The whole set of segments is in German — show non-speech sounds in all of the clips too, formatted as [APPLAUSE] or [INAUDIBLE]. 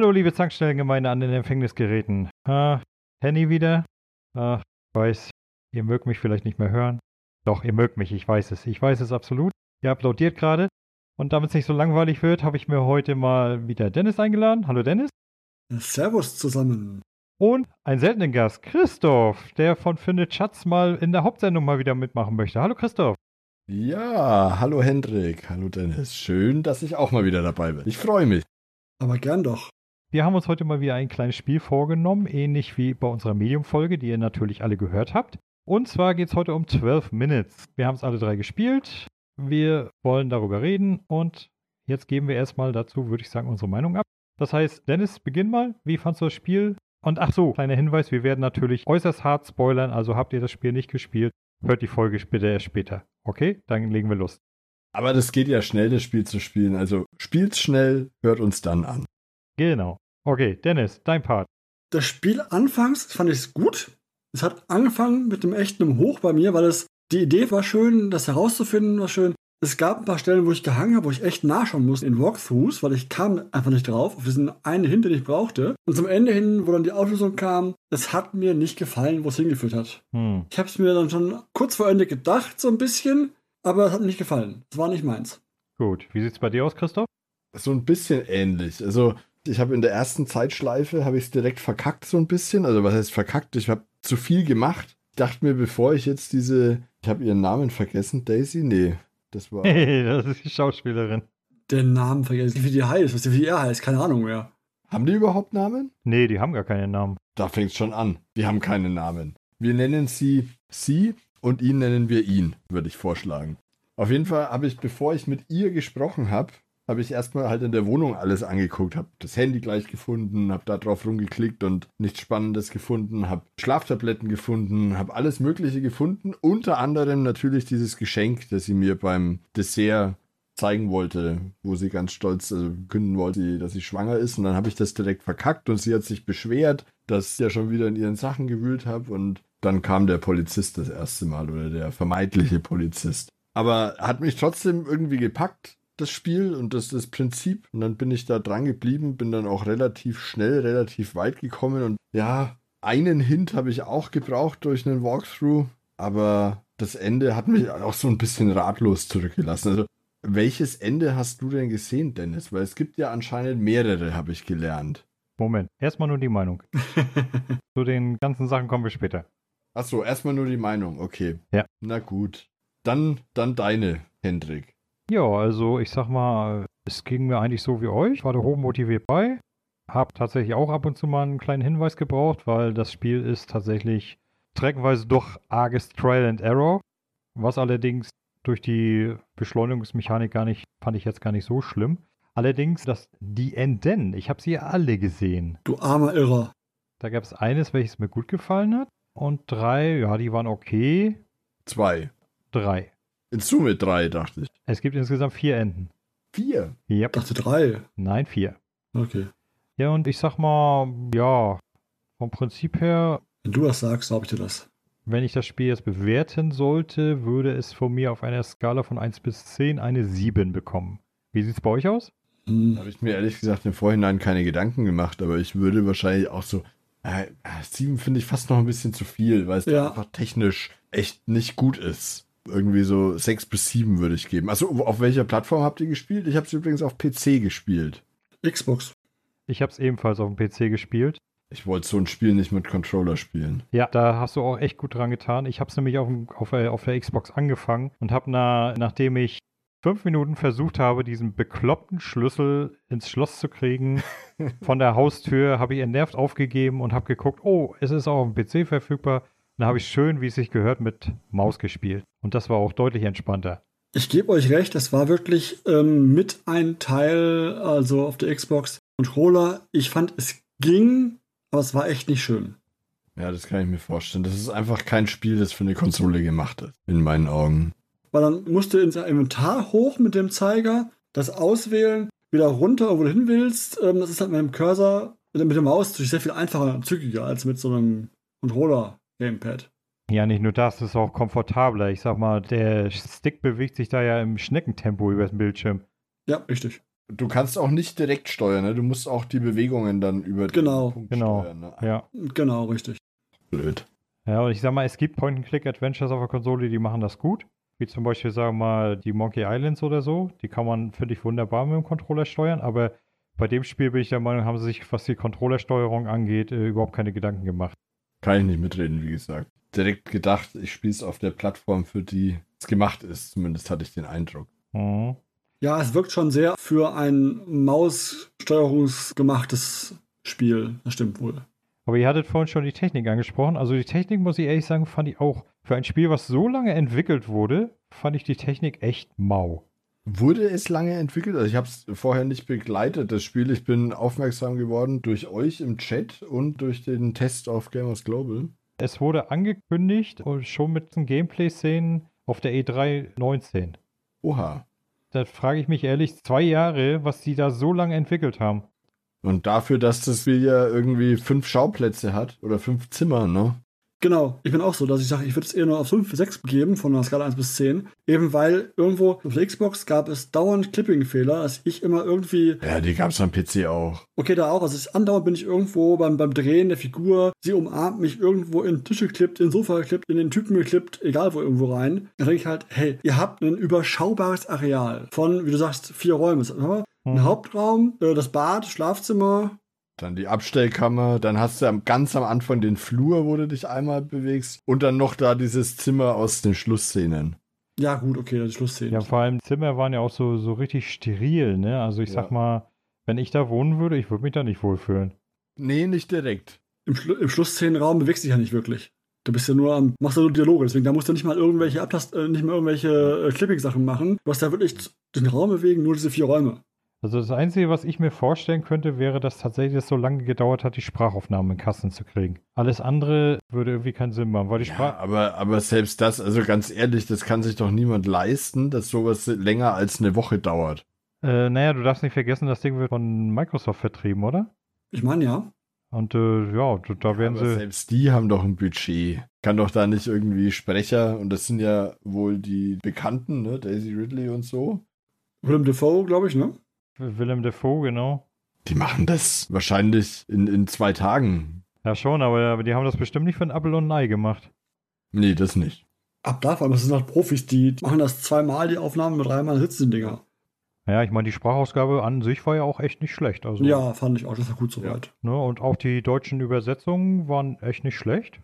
Hallo, liebe Zankstellengemeinde an den Empfängnisgeräten. Ah, Henny wieder. Ach, ich weiß, ihr mögt mich vielleicht nicht mehr hören. Doch, ihr mögt mich, ich weiß es. Ich weiß es absolut. Ihr applaudiert gerade. Und damit es nicht so langweilig wird, habe ich mir heute mal wieder Dennis eingeladen. Hallo Dennis. Servus zusammen. Und einen seltenen Gast, Christoph, der von Findet Schatz mal in der Hauptsendung mal wieder mitmachen möchte. Hallo Christoph. Ja, hallo Hendrik, hallo Dennis. Schön, dass ich auch mal wieder dabei bin. Ich freue mich. Aber gern doch. Wir haben uns heute mal wieder ein kleines Spiel vorgenommen, ähnlich wie bei unserer Medium-Folge, die ihr natürlich alle gehört habt. Und zwar geht es heute um 12 Minutes. Wir haben es alle drei gespielt. Wir wollen darüber reden und jetzt geben wir erstmal dazu, würde ich sagen, unsere Meinung ab. Das heißt, Dennis, beginn mal. Wie fandst du das Spiel? Und ach so, kleiner Hinweis, wir werden natürlich äußerst hart spoilern, also habt ihr das Spiel nicht gespielt, hört die Folge bitte erst später. Okay, dann legen wir los. Aber das geht ja schnell, das Spiel zu spielen. Also spielt's schnell, hört uns dann an. Genau. Okay, Dennis, dein Part. Das Spiel anfangs fand ich gut. Es hat angefangen mit dem echten Hoch bei mir, weil es die Idee war schön, das herauszufinden war schön. Es gab ein paar Stellen, wo ich gehangen habe, wo ich echt nachschauen musste in Walkthroughs, weil ich kam einfach nicht drauf, auf diesen einen Hint, den ich brauchte. Und zum Ende hin, wo dann die Auflösung kam, es hat mir nicht gefallen, wo es hingeführt hat. Hm. Ich habe es mir dann schon kurz vor Ende gedacht, so ein bisschen, aber es hat mir nicht gefallen. Es war nicht meins. Gut, wie sieht's bei dir aus, Christoph? So ein bisschen ähnlich. Also ich habe in der ersten Zeitschleife habe ich es direkt verkackt so ein bisschen. Also was heißt verkackt? Ich habe zu viel gemacht. Ich dachte mir, bevor ich jetzt diese, ich habe ihren Namen vergessen, Daisy, nee, das war. Hey, [LAUGHS] das ist die Schauspielerin. Den Namen vergessen. Wie die heißt, was die wie er heißt, keine Ahnung mehr. Haben die überhaupt Namen? Nee, die haben gar keinen Namen. Da fängt es schon an. Die haben keinen Namen. Wir nennen sie sie und ihn nennen wir ihn, würde ich vorschlagen. Auf jeden Fall habe ich, bevor ich mit ihr gesprochen habe, habe ich erstmal halt in der Wohnung alles angeguckt, habe das Handy gleich gefunden, habe da drauf rumgeklickt und nichts Spannendes gefunden, habe Schlaftabletten gefunden, habe alles Mögliche gefunden, unter anderem natürlich dieses Geschenk, das sie mir beim Dessert zeigen wollte, wo sie ganz stolz also künden wollte, dass sie schwanger ist. Und dann habe ich das direkt verkackt und sie hat sich beschwert, dass ich ja schon wieder in ihren Sachen gewühlt habe. Und dann kam der Polizist das erste Mal oder der vermeintliche Polizist. Aber hat mich trotzdem irgendwie gepackt das Spiel und das, das Prinzip. Und dann bin ich da dran geblieben, bin dann auch relativ schnell, relativ weit gekommen. Und ja, einen Hint habe ich auch gebraucht durch einen Walkthrough, aber das Ende hat mich auch so ein bisschen ratlos zurückgelassen. Also, welches Ende hast du denn gesehen, Dennis? Weil es gibt ja anscheinend mehrere, habe ich gelernt. Moment, erstmal nur die Meinung. [LAUGHS] Zu den ganzen Sachen kommen wir später. Achso, erstmal nur die Meinung, okay. Ja. Na gut. Dann, dann deine, Hendrik. Ja, also ich sag mal, es ging mir eigentlich so wie euch, war da hochmotiviert bei. Hab tatsächlich auch ab und zu mal einen kleinen Hinweis gebraucht, weil das Spiel ist tatsächlich streckenweise doch arges Trial and Error, was allerdings durch die Beschleunigungsmechanik gar nicht, fand ich jetzt gar nicht so schlimm. Allerdings, das, die Enden, ich habe sie alle gesehen. Du armer Irrer. Da gab es eines, welches mir gut gefallen hat. Und drei, ja, die waren okay. Zwei. Drei. In Summe drei, dachte ich. Es gibt insgesamt vier Enden. Vier? Ja. Yep. dachte drei. Nein, vier. Okay. Ja, und ich sag mal, ja, vom Prinzip her. Wenn du das sagst, glaube ich dir das. Wenn ich das Spiel jetzt bewerten sollte, würde es von mir auf einer Skala von 1 bis 10 eine 7 bekommen. Wie sieht es bei euch aus? Hm. Habe ich mir ehrlich gesagt im Vorhinein keine Gedanken gemacht, aber ich würde wahrscheinlich auch so. Äh, 7 finde ich fast noch ein bisschen zu viel, weil es ja. einfach technisch echt nicht gut ist irgendwie so sechs bis sieben würde ich geben. Also auf welcher Plattform habt ihr gespielt? Ich habe es übrigens auf PC gespielt. Xbox. Ich habe es ebenfalls auf dem PC gespielt. Ich wollte so ein Spiel nicht mit Controller spielen. Ja, da hast du auch echt gut dran getan. Ich habe es nämlich auf, auf, auf, der Xbox angefangen und habe, na, nachdem ich fünf Minuten versucht habe, diesen bekloppten Schlüssel ins Schloss zu kriegen, [LAUGHS] von der Haustür, habe ich entnervt aufgegeben und habe geguckt, oh, es ist auch auf dem PC verfügbar. Dann habe ich schön, wie es sich gehört, mit Maus gespielt. Und das war auch deutlich entspannter. Ich gebe euch recht, das war wirklich ähm, mit ein Teil, also auf der Xbox Controller. Ich fand, es ging, aber es war echt nicht schön. Ja, das kann ich mir vorstellen. Das ist einfach kein Spiel, das für eine Konsole gemacht ist, in meinen Augen. Weil dann musst du ins Inventar hoch mit dem Zeiger, das auswählen, wieder runter, wo du hin willst. Ähm, das ist halt mit dem Cursor, mit der Maus natürlich sehr viel einfacher und zügiger als mit so einem Controller. Gamepad. Ja, nicht nur das, es ist auch komfortabler. Ich sag mal, der Stick bewegt sich da ja im Schneckentempo über den Bildschirm. Ja, richtig. Du kannst auch nicht direkt steuern, ne? Du musst auch die Bewegungen dann über Genau. den Punkt Genau. steuern. Ne? Ja. Genau, richtig. Blöd. Ja, und ich sag mal, es gibt Point-and-Click-Adventures auf der Konsole, die machen das gut. Wie zum Beispiel, sagen wir mal, die Monkey Islands oder so. Die kann man, finde ich, wunderbar mit dem Controller steuern. Aber bei dem Spiel bin ich der Meinung, haben sie sich, was die Controllersteuerung angeht, äh, überhaupt keine Gedanken gemacht. Kann ich nicht mitreden, wie gesagt. Direkt gedacht, ich spiele es auf der Plattform, für die es gemacht ist. Zumindest hatte ich den Eindruck. Mhm. Ja, es wirkt schon sehr für ein Maussteuerungsgemachtes Spiel. Das stimmt wohl. Aber ihr hattet vorhin schon die Technik angesprochen. Also die Technik, muss ich ehrlich sagen, fand ich auch für ein Spiel, was so lange entwickelt wurde, fand ich die Technik echt mau. Wurde es lange entwickelt? Also ich habe es vorher nicht begleitet, das Spiel. Ich bin aufmerksam geworden durch euch im Chat und durch den Test auf Gamers Global. Es wurde angekündigt und schon mit den Gameplay-Szenen auf der E E3 19. Oha. Da frage ich mich ehrlich, zwei Jahre, was die da so lange entwickelt haben. Und dafür, dass das Spiel ja irgendwie fünf Schauplätze hat oder fünf Zimmer, ne? Genau, ich bin auch so, dass ich sage, ich würde es eher nur auf 5, 6 geben, von einer Skala 1 bis 10. Eben weil irgendwo auf der Xbox gab es dauernd Clipping-Fehler, dass ich immer irgendwie, Ja, die gab es am PC auch. okay, da auch, also ich, andauernd bin ich irgendwo beim, beim Drehen der Figur, sie umarmt mich irgendwo in den Tisch geklippt, in den Sofa geklippt, in den Typen geklippt, egal wo irgendwo rein. Dann denke ich halt, hey, ihr habt ein überschaubares Areal von, wie du sagst, vier Räumen. Ein Mhm. Hauptraum, äh, das Bad, Schlafzimmer, Dann die Abstellkammer, dann hast du am, ganz am Anfang den Flur, wo du dich einmal bewegst. Und dann noch da dieses Zimmer aus den Schlussszenen. ja gut, okay, das ist Schlussszene. Ja, vor allem Zimmer waren ja auch so, so richtig steril, ne? Also ich sag Ja. mal, wenn ich da wohnen würde, ich würde mich da nicht wohlfühlen. Nee, nicht direkt. Im, Schlu im Schlussszenenraum bewegst du dich ja nicht wirklich. Du bist ja nur am, machst ja nur Dialoge, deswegen da musst du nicht mal irgendwelche Abtast, äh, nicht mal irgendwelche äh, Clipping-Sachen machen. Du hast da wirklich den Raum bewegen, nur diese vier Räume. Also das Einzige, was ich mir vorstellen könnte, wäre, dass tatsächlich es so lange gedauert hat, die Sprachaufnahmen in Kasten zu kriegen. Alles andere würde irgendwie keinen Sinn machen, weil die Ja, Sprache... aber, aber selbst das, also ganz ehrlich, das kann sich doch niemand leisten, dass sowas länger als eine Woche dauert. Äh, naja, du darfst nicht vergessen, das Ding wird von Microsoft vertrieben, oder? Ich meine ja. Und äh, ja, da- da werden aber sie... selbst die haben doch ein Budget. Kann doch da nicht irgendwie Sprecher, und das sind ja wohl die Bekannten, ne? Daisy Ridley und so. Willem Dafoe, glaube ich, ne? Willem Dafoe, genau. Die machen das wahrscheinlich in, in zwei Tagen. Ja, schon, aber, aber die haben das bestimmt nicht für ein Apple und ein Ei gemacht. Nee, das nicht. Ab da, vor allem, das sind halt Profis, die machen das zweimal, die Aufnahmen, mit dreimal sitzen die Dinger. Ja, ich meine, die Sprachausgabe an sich war ja auch echt nicht schlecht. Also, Ja, fand ich auch, das war gut Ja. soweit. Ne, und auch die deutschen Übersetzungen waren echt nicht schlecht.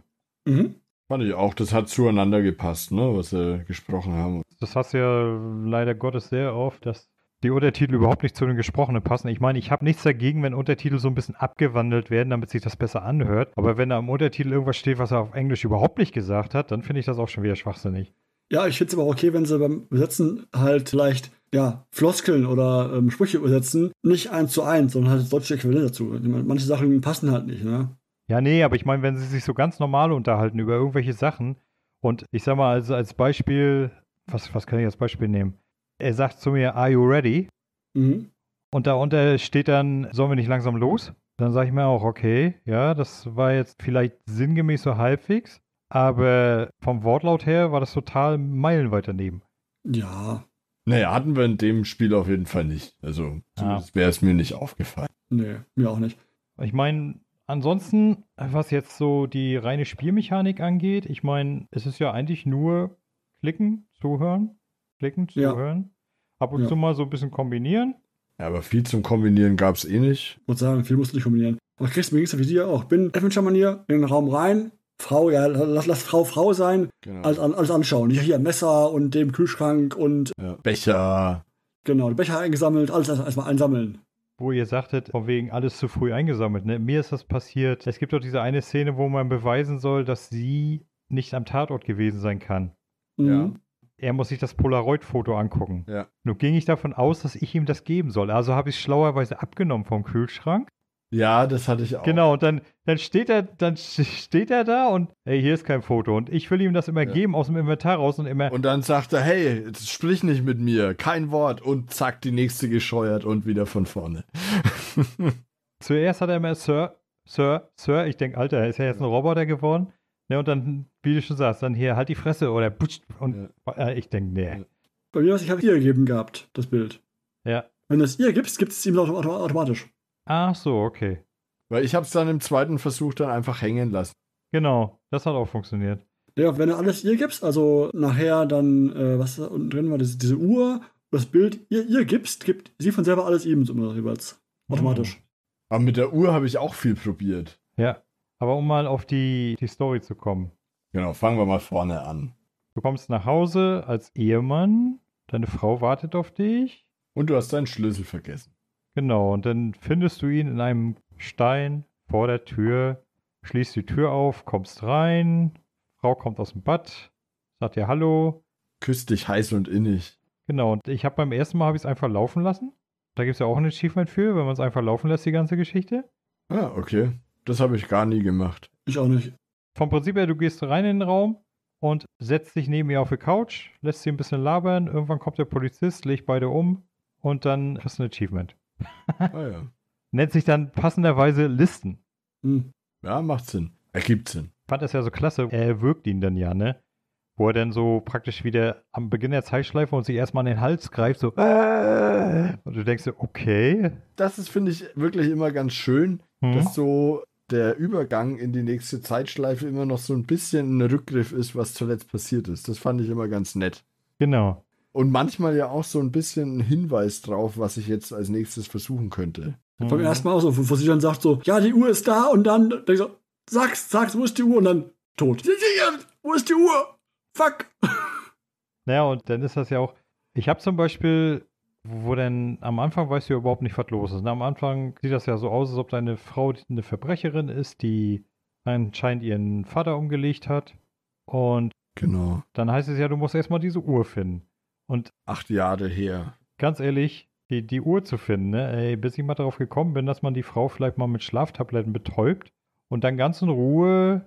Mhm. Fand ich auch, das hat zueinander gepasst, ne, was sie gesprochen haben. Das hast du ja leider Gottes sehr oft, dass die Untertitel überhaupt nicht zu den Gesprochenen passen. Ich meine, ich habe nichts dagegen, wenn Untertitel so ein bisschen abgewandelt werden, damit sich das besser anhört. Aber wenn da im Untertitel irgendwas steht, was er auf Englisch überhaupt nicht gesagt hat, dann finde ich das auch schon wieder schwachsinnig. Ja, ich finde es aber okay, wenn sie beim Übersetzen halt vielleicht, ja, Floskeln oder ähm, Sprüche übersetzen, nicht eins zu eins, sondern halt das deutsche Äquivalent dazu. Manche Sachen passen halt nicht, ne? Ja, nee, aber ich meine, wenn sie sich so ganz normal unterhalten über irgendwelche Sachen und ich sag mal, also als Beispiel, was, was kann ich als Beispiel nehmen? Er sagt zu mir, are you ready? Mhm. Und darunter steht dann, sollen wir nicht langsam los? Dann sage ich mir auch, okay, ja, das war jetzt vielleicht sinngemäß so halbwegs, aber vom Wortlaut her war das total meilenweit daneben. Ja, Naja, hatten wir in dem Spiel auf jeden Fall nicht. Also, zumindest wäre es mir nicht aufgefallen. nee, mir auch nicht. Ich meine, ansonsten, was jetzt so die reine Spielmechanik angeht, ich meine, es ist ja eigentlich nur klicken, zuhören, klicken, Ja. zuhören. Ab und Ja. zu mal so ein bisschen kombinieren. Ja, aber viel zum Kombinieren gab es eh nicht. Ich muss sagen, viel musst du nicht kombinieren. Aber kriegst mir ging's ja wie dir auch. Bin Adventure-Manier in den Raum rein, Frau, ja, lass, lass Frau Frau sein, Genau. alles, an- alles anschauen. Hier, hier Messer und dem Kühlschrank und ja. Becher. genau, die Becher eingesammelt, alles erst- erstmal einsammeln. wo ihr sagtet, von wegen alles zu früh eingesammelt. Ne? Mir ist das passiert. Es gibt doch diese eine Szene, wo man beweisen soll, dass sie nicht am Tatort gewesen sein kann. Mhm. Er muss sich das Polaroid-Foto angucken. Ja. Nun ging ich davon aus, dass ich ihm das geben soll. Also habe ich es schlauerweise abgenommen vom Kühlschrank. Ja, das hatte ich auch. Genau, und dann, dann steht er, dann steht er da und ey, hier ist kein Foto. Und ich will ihm das immer Ja. geben aus dem Inventar raus und immer. Und dann sagt er, hey, sprich nicht mit mir, kein Wort. Und zack, die nächste gescheuert und wieder von vorne. [LAUGHS] Zuerst hat er immer Sir, Sir, Sir. Ich denke, Alter, ist er jetzt ein Roboter geworden? Ne, und dann, wie du schon sagst, dann hier halt die Fresse oder putsch. Und äh, ich denke, nee. Ja. Bei mir, was ich habe hier gegeben gehabt, das Bild. Ja. Wenn du es ihr gibst, gibt es ihm auto auto automatisch. Ach so, okay. Weil ich habe es dann im zweiten Versuch dann einfach hängen lassen. Genau, das hat auch funktioniert. Ja, wenn du alles ihr gibst, also nachher dann, äh, was da unten drin war, diese, diese Uhr, das Bild ihr, ihr gibst, gibt sie von selber alles ihm so immer jeweils. Automatisch. Aber mit der Uhr habe ich auch viel probiert. Ja, aber um mal auf die, die Story zu kommen. Genau, fangen wir mal vorne an. Du kommst nach Hause als Ehemann, deine Frau wartet auf dich. Und du hast deinen Schlüssel vergessen. Genau, und dann findest du ihn in einem Stein vor der Tür, schließt die Tür auf, kommst rein, Frau kommt aus dem Bad, sagt dir Hallo. Küsst dich heiß und innig. Genau, und ich habe beim ersten Mal habe ich es einfach laufen lassen. Da gibt es ja auch ein Achievement für, wenn man es einfach laufen lässt, die ganze Geschichte. Ah, okay. Das habe ich gar nie gemacht. Ich auch nicht. Vom Prinzip her, du gehst rein in den Raum und setzt dich neben ihr auf die Couch, lässt sie ein bisschen labern, irgendwann kommt der Polizist, legt beide um und dann hast du ein Achievement. [LAUGHS] Ah ja. Nennt sich dann passenderweise Listen. Hm. Ja, macht Sinn. Ergibt Sinn. Ich fand das ja so klasse. Er wirkt ihn dann ja, ne? Wo er dann so praktisch wieder am Beginn der Zeitschleife und sich erstmal an den Hals greift, so. "Äh!" Und du denkst dir, okay. Das ist, finde ich, wirklich immer ganz schön, Hm. dass so der Übergang in die nächste Zeitschleife immer noch so ein bisschen ein Rückgriff ist, was zuletzt passiert ist. Das fand ich immer ganz nett. Genau. Und manchmal ja auch so ein bisschen ein Hinweis drauf, was ich jetzt als nächstes versuchen könnte. Beim Mhm. ersten Mal auch so, wo, sie dann sagt so, ja, die Uhr ist da und dann, ich so, sag's, sag's, wo ist die Uhr? Und dann tot. [LAUGHS] Wo ist die Uhr? Fuck. Naja, und dann ist das ja auch. Ich habe zum Beispiel, wo denn am Anfang weißt du ja überhaupt nicht, was los ist. Und am Anfang sieht das ja so aus, als ob deine Frau eine Verbrecherin ist, die anscheinend ihren Vater umgelegt hat. Und Genau. dann heißt es ja, du musst erstmal diese Uhr finden. Und Acht Jahre her. ganz ehrlich, die, die Uhr zu finden, ne? Ey, bis ich mal darauf gekommen bin, dass man die Frau vielleicht mal mit Schlaftabletten betäubt und dann ganz in Ruhe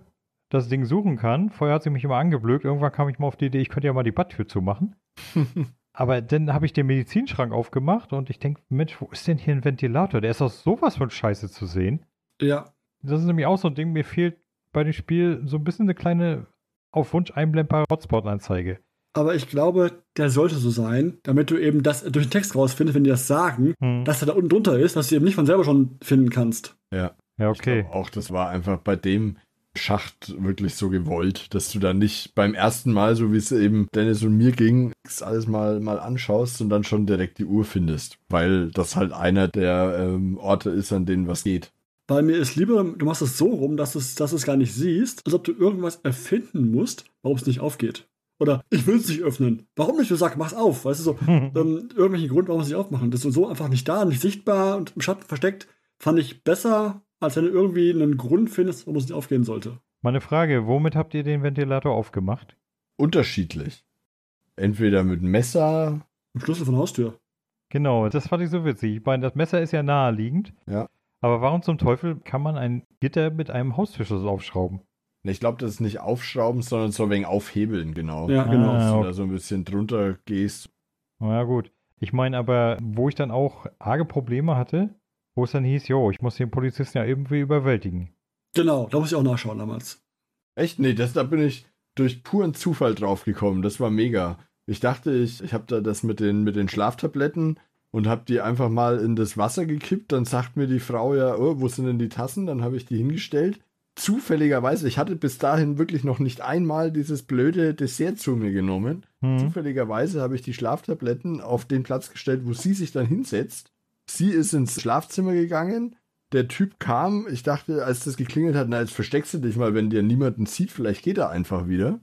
das Ding suchen kann. Vorher hat sie mich immer angeblökt. Irgendwann kam ich mal auf die Idee, ich könnte ja mal die Badtür zumachen. [LAUGHS] Aber dann habe ich den Medizinschrank aufgemacht und ich denke, Mensch, wo ist denn hier ein Ventilator? Der ist doch sowas von Scheiße zu sehen. Ja, Das ist nämlich auch so ein Ding, mir fehlt bei dem Spiel so ein bisschen eine kleine auf Wunsch einblendbare Hotspot-Anzeige. aber ich glaube, der sollte so sein, damit du eben das durch den Text rausfindest, wenn die das sagen, Hm. dass er da unten drunter ist, dass du eben nicht von selber schon finden kannst. Ja. Ja, okay. auch das war einfach bei dem Schacht wirklich so gewollt, dass du dann nicht beim ersten Mal, so wie es eben Dennis und mir ging, das alles mal, mal anschaust und dann schon direkt die Uhr findest. Weil das halt einer der ähm, Orte ist, an denen was geht. Weil mir ist lieber, du machst es so rum, dass, es, dass du es gar nicht siehst, als ob du irgendwas erfinden musst, warum es nicht aufgeht. Oder ich will es nicht öffnen. Warum nicht? Du sagst, mach's auf. Weißt du so, [LAUGHS] ähm, irgendwelchen Grund, warum es nicht aufmachen. Das ist so einfach nicht da, nicht sichtbar und im Schatten versteckt, fand ich besser, als wenn du irgendwie einen Grund findest, warum es nicht aufgehen sollte. Meine Frage, womit habt ihr den Ventilator aufgemacht? Unterschiedlich. Entweder mit Messer, Im Schlüssel von der Haustür. Genau, das fand ich so witzig. Ich meine, das Messer ist ja naheliegend. Ja. Aber warum zum Teufel kann man ein Gitter mit einem Haustürschlüssel aufschrauben? ich glaube, das ist nicht aufschrauben, sondern so wenig aufhebeln, genau. Ja, genau. Dass Ah, du okay. da so ein bisschen drunter gehst. Na ja, gut. Ich meine aber, wo ich dann auch arge Probleme hatte, wo es dann hieß, jo, ich muss den Polizisten ja irgendwie überwältigen. Genau, da muss ich auch nachschauen damals. Echt? Nee, das, da bin ich durch puren Zufall drauf gekommen. Das war mega. Ich dachte, ich, ich habe da das mit den, mit den Schlaftabletten und habe die einfach mal in das Wasser gekippt. Dann sagt mir die Frau ja, oh, wo sind denn die Tassen? Dann habe ich die hingestellt. Zufälligerweise, ich hatte bis dahin wirklich noch nicht einmal dieses blöde Dessert zu mir genommen. Hm. Zufälligerweise habe ich die Schlaftabletten auf den Platz gestellt, wo sie sich dann hinsetzt. Sie ist ins Schlafzimmer gegangen. Der Typ kam. Ich dachte, als das geklingelt hat, na, jetzt versteckst du dich mal, wenn dir niemanden sieht. Vielleicht geht er einfach wieder.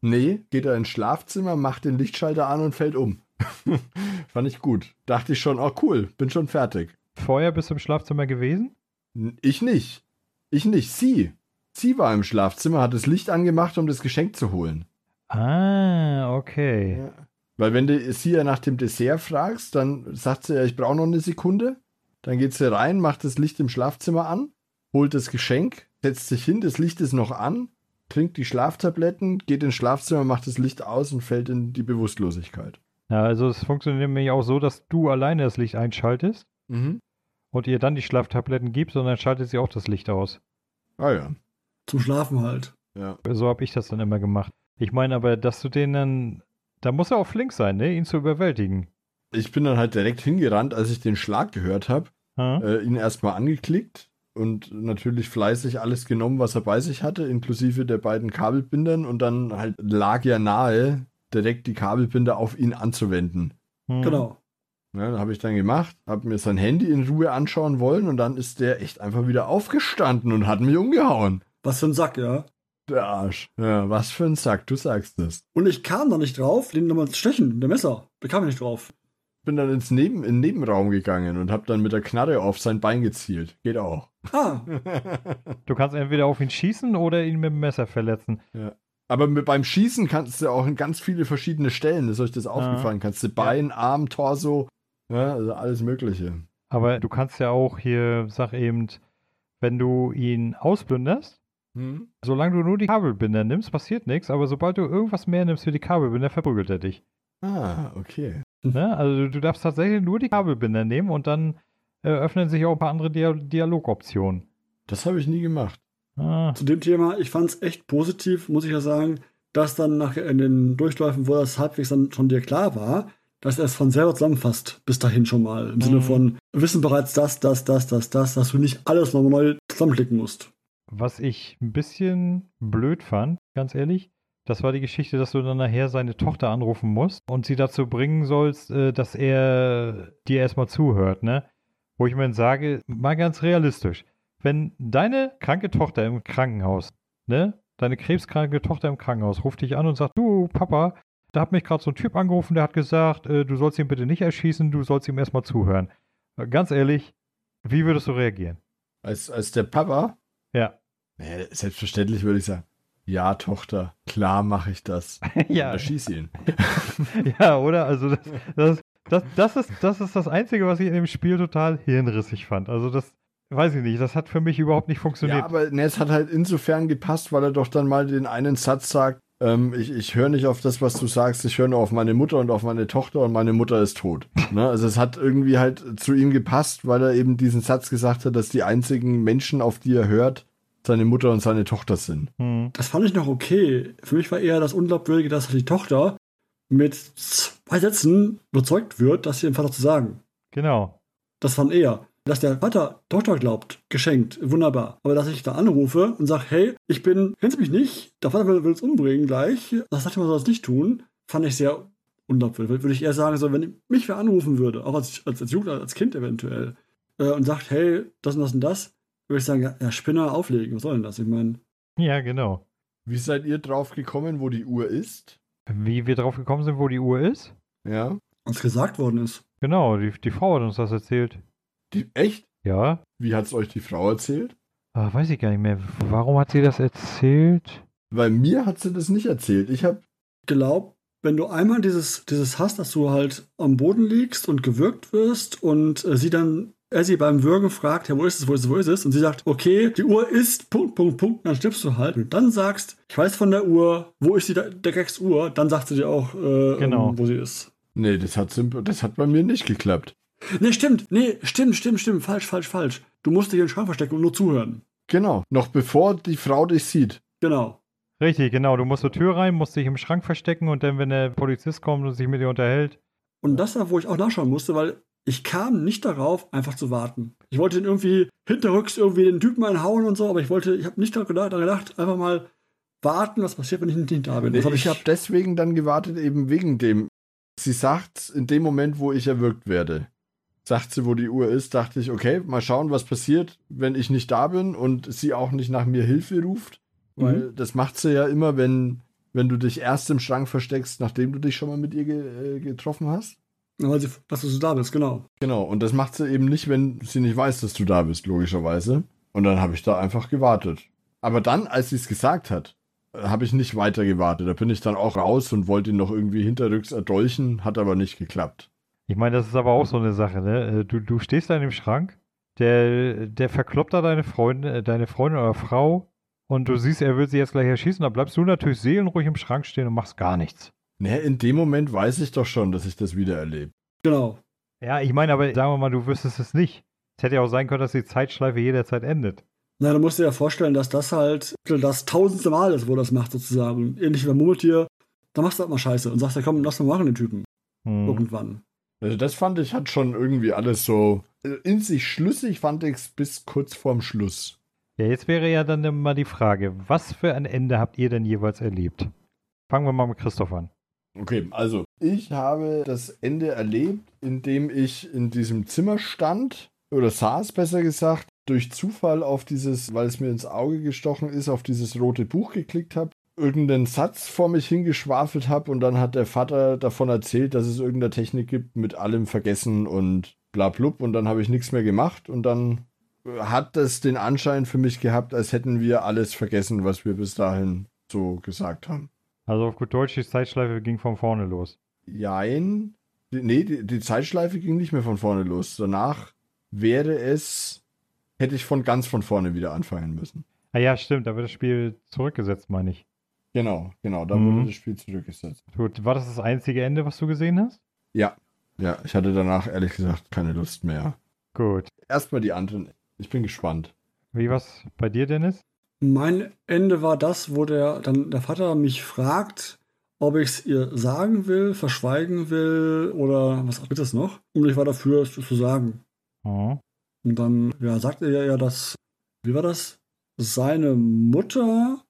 Nee, geht er ins Schlafzimmer, macht den Lichtschalter an und fällt um. [LAUGHS] Fand ich gut. Dachte ich schon, oh cool, bin schon fertig. Vorher bist du im Schlafzimmer gewesen? Ich nicht. Ich nicht. Sie. Sie war im Schlafzimmer, hat das Licht angemacht, um das Geschenk zu holen. Ah, okay. Ja. Weil wenn du sie ja nach dem Dessert fragst, dann sagt sie ja, ich brauche noch eine Sekunde. Dann geht sie rein, macht das Licht im Schlafzimmer an, holt das Geschenk, setzt sich hin, das Licht ist noch an, trinkt die Schlaftabletten, geht ins Schlafzimmer, macht das Licht aus und fällt in die Bewusstlosigkeit. Ja, also es funktioniert nämlich auch so, dass du alleine das Licht einschaltest Mhm. und ihr dann die Schlaftabletten gibst und dann schaltet sie auch das Licht aus. Ah ja. Zum Schlafen halt. Ja. So habe ich das dann immer gemacht. Ich meine aber, dass du den dann, da muss er auch flink sein, ne, ihn zu überwältigen. Ich bin dann halt direkt hingerannt, als ich den Schlag gehört habe, Hm? äh, ihn erstmal angeklickt und natürlich fleißig alles genommen, was er bei sich hatte, inklusive der beiden Kabelbindern und dann halt lag ja nahe, direkt die Kabelbinder auf ihn anzuwenden. Hm. Genau. Ja, da habe ich dann gemacht, habe mir sein Handy in Ruhe anschauen wollen und dann ist der echt einfach wieder aufgestanden und hat mich umgehauen. Was für ein Sack, ja. Der Arsch. Ja, was für ein Sack, du sagst es. Und ich kam da nicht drauf, den nochmal zu stechen, mit dem Messer. Da kam ich nicht drauf. Bin dann ins Neben, in den Nebenraum gegangen und habe dann mit der Knarre auf sein Bein gezielt. Geht auch. Ah, [LAUGHS] Du kannst entweder auf ihn schießen oder ihn mit dem Messer verletzen. Aber mit, beim Schießen kannst du auch in ganz viele verschiedene Stellen, ist euch das aufgefallen? Kannst du Bein, Arm, Torso, ja, also alles Mögliche. Aber du kannst ja auch hier, sag eben, wenn du ihn ausplünderst, Hm? solange du nur die Kabelbinder nimmst, passiert nichts, aber sobald du irgendwas mehr nimmst für die Kabelbinder, verprügelt er dich. Ah, okay. Ne? Also du, du darfst tatsächlich nur die Kabelbinder nehmen und dann äh, öffnen sich auch ein paar andere Dia Dialogoptionen. Das habe ich nie gemacht. Ah, zu dem Thema, ich fand es echt positiv, muss ich ja sagen, dass dann nachher in den Durchläufen, wo das halbwegs dann schon dir klar war, dass er es von selber zusammenfasst, bis dahin schon mal. Im Mhm. Sinne von, wir wissen bereits das, das, das, das, das, dass du nicht alles nochmal neu zusammenklicken musst. Was ich ein bisschen blöd fand, ganz ehrlich, das war die Geschichte, dass du dann nachher seine Tochter anrufen musst und sie dazu bringen sollst, äh, dass er dir erstmal zuhört, ne? Wo ich mir dann sage, mal ganz realistisch, wenn deine kranke Tochter im Krankenhaus, ne? Deine krebskranke Tochter im Krankenhaus ruft dich an und sagt, du Papa, da hat mich gerade so ein Typ angerufen, der hat gesagt, äh, du sollst ihn bitte nicht erschießen, du sollst ihm erstmal zuhören. Äh, Ganz ehrlich, wie würdest du reagieren? Als, als der Papa, Ja. Nee, selbstverständlich würde ich sagen, ja, Tochter, klar mache ich das. [LAUGHS] ja. Erschieß ihn. [LAUGHS] Ja, oder? Also das, das, das, das, ist, das ist das Einzige, was ich in dem Spiel total hirnrissig fand. Also das, weiß ich nicht, das hat für mich überhaupt nicht funktioniert. Ja, aber ne, es hat halt insofern gepasst, weil er doch dann mal den einen Satz sagt, ähm, ich, ich höre nicht auf das, was du sagst, ich höre nur auf meine Mutter und auf meine Tochter und meine Mutter ist tot. [LAUGHS] ne? Also es hat irgendwie halt zu ihm gepasst, weil er eben diesen Satz gesagt hat, dass die einzigen Menschen, auf die er hört, seine Mutter und seine Tochter sind. hm. Das fand ich noch okay. Für mich war eher das Unglaubwürdige, dass die Tochter mit zwei Sätzen überzeugt wird, das ihrem Vater zu sagen. Genau. Das fand er. Dass der Vater Tochter glaubt, geschenkt, wunderbar. Aber dass ich da anrufe und sage, hey, ich bin, kennst du mich nicht? Der Vater will, will uns umbringen gleich. Das sagt man soll das nicht tun. Fand ich sehr unglaubwürdig. Würde ich eher sagen, so, wenn mich wer anrufen würde, auch als, als, als Jugend, als Kind eventuell, äh, und sagt, hey, das und das und das, würde ich sagen, ja, Spinner auflegen. Was soll denn das? Ich meine, Ja, genau. Wie seid ihr drauf gekommen, wo die Uhr ist? Wie wir drauf gekommen sind, wo die Uhr ist? Ja. was gesagt worden ist. Genau, die, die Frau hat uns das erzählt. Die, echt? Ja. Wie hat's euch die Frau erzählt? Ah, weiß ich gar nicht mehr. Warum hat sie das erzählt? Weil mir hat sie das nicht erzählt. Ich habe glaube, wenn du einmal dieses, dieses hast, dass du halt am Boden liegst und gewürgt wirst und äh, sie dann, er sie beim Würgen fragt, ja, wo ist es, wo ist es, wo ist es? Und sie sagt, okay, die Uhr ist Punkt, Punkt, Punkt, dann stirbst du halt. Und dann sagst, ich weiß von der Uhr, wo ist die, der Gags Uhr? Dann sagt sie dir auch, äh, Genau. ähm, wo sie ist. Nee, das hat, das hat bei mir nicht geklappt. Nee, stimmt, nee, stimmt, stimmt, stimmt, falsch, falsch, falsch. Du musst dich in den Schrank verstecken und nur zuhören. Genau. Noch bevor die Frau dich sieht. Genau. Richtig, genau. Du musst zur Tür rein, musst dich im Schrank verstecken und dann, wenn der Polizist kommt und sich mit dir unterhält. Und das war, wo ich auch nachschauen musste, weil ich kam nicht darauf, einfach zu warten. Ich wollte irgendwie hinterrücks irgendwie den Typen einhauen und so, aber ich wollte, ich habe nicht daran gedacht, gedacht, einfach mal warten, was passiert, wenn ich nicht da bin. Das hab ich habe deswegen dann gewartet, eben wegen dem. Sie sagt, in dem Moment, wo ich erwürgt werde, sagt sie, wo die Uhr ist, dachte ich, okay, mal schauen, was passiert, wenn ich nicht da bin und sie auch nicht nach mir Hilfe ruft. Weil das macht sie ja immer, wenn, wenn du dich erst im Schrank versteckst, nachdem du dich schon mal mit ihr ge äh, getroffen hast. Weil sie, dass du so da bist, genau. Genau, und das macht sie eben nicht, wenn sie nicht weiß, dass du da bist, logischerweise. Und dann habe ich da einfach gewartet. Aber dann, als sie es gesagt hat, habe ich nicht weiter gewartet. Da bin ich dann auch raus und wollte ihn noch irgendwie hinterrücks erdolchen, hat aber nicht geklappt. Ich meine, das ist aber auch so eine Sache, ne? Äh, Du, du stehst da in dem Schrank, der, der verkloppt da deine Freundin, äh, deine Freundin oder Frau und du siehst, er will sie jetzt gleich erschießen, da bleibst du natürlich seelenruhig im Schrank stehen und machst gar nichts. Ne, in dem Moment weiß ich doch schon, dass ich das wieder erlebe. Genau. Ja, ich meine, aber sagen wir mal, du wüsstest es nicht. Es hätte ja auch sein können, dass die Zeitschleife jederzeit endet. Na, du musst dir ja vorstellen, dass das halt das tausendste Mal ist, wo das macht, sozusagen. Ähnlich wie beim Murmeltier. Da machst du halt mal Scheiße und sagst ja, komm, lass mal machen, den Typen. Hm. Irgendwann. Also das fand ich, hat schon irgendwie alles so äh, in sich schlüssig, fand ich es bis kurz vorm Schluss. Ja, jetzt wäre ja dann immer die Frage, was für ein Ende habt ihr denn jeweils erlebt? Fangen wir mal mit Christoph an. Okay, also ich habe das Ende erlebt, indem ich in diesem Zimmer stand, oder saß besser gesagt, durch Zufall auf dieses, weil es mir ins Auge gestochen ist, auf dieses rote Buch geklickt habe, irgendeinen Satz vor mich hingeschwafelt habe und dann hat der Vater davon erzählt, dass es irgendeine Technik gibt mit allem vergessen und bla blub und dann habe ich nichts mehr gemacht und dann hat das den Anschein für mich gehabt, als hätten wir alles vergessen, was wir bis dahin so gesagt haben. Also auf gut Deutsch, die Zeitschleife ging von vorne los. Jein. Nee, die, die Zeitschleife ging nicht mehr von vorne los. Danach wäre es, hätte ich von ganz von vorne wieder anfangen müssen. Ah ja, stimmt, da wird das Spiel zurückgesetzt, meine ich. Genau, genau, da Mhm. wurde das Spiel zurückgesetzt. Gut, war das das einzige Ende, was du gesehen hast? Ja, ja, ich hatte danach ehrlich gesagt keine Lust mehr. Gut. Erstmal die anderen. Ich bin gespannt. Wie war's bei dir, Dennis? Mein Ende war das, wo der, dann der Vater mich fragt, ob ich es ihr sagen will, verschweigen will oder was gibt es noch? Und ich war dafür, es zu sagen. Oh. Und dann ja, sagt er ja, dass, wie war das? Seine Mutter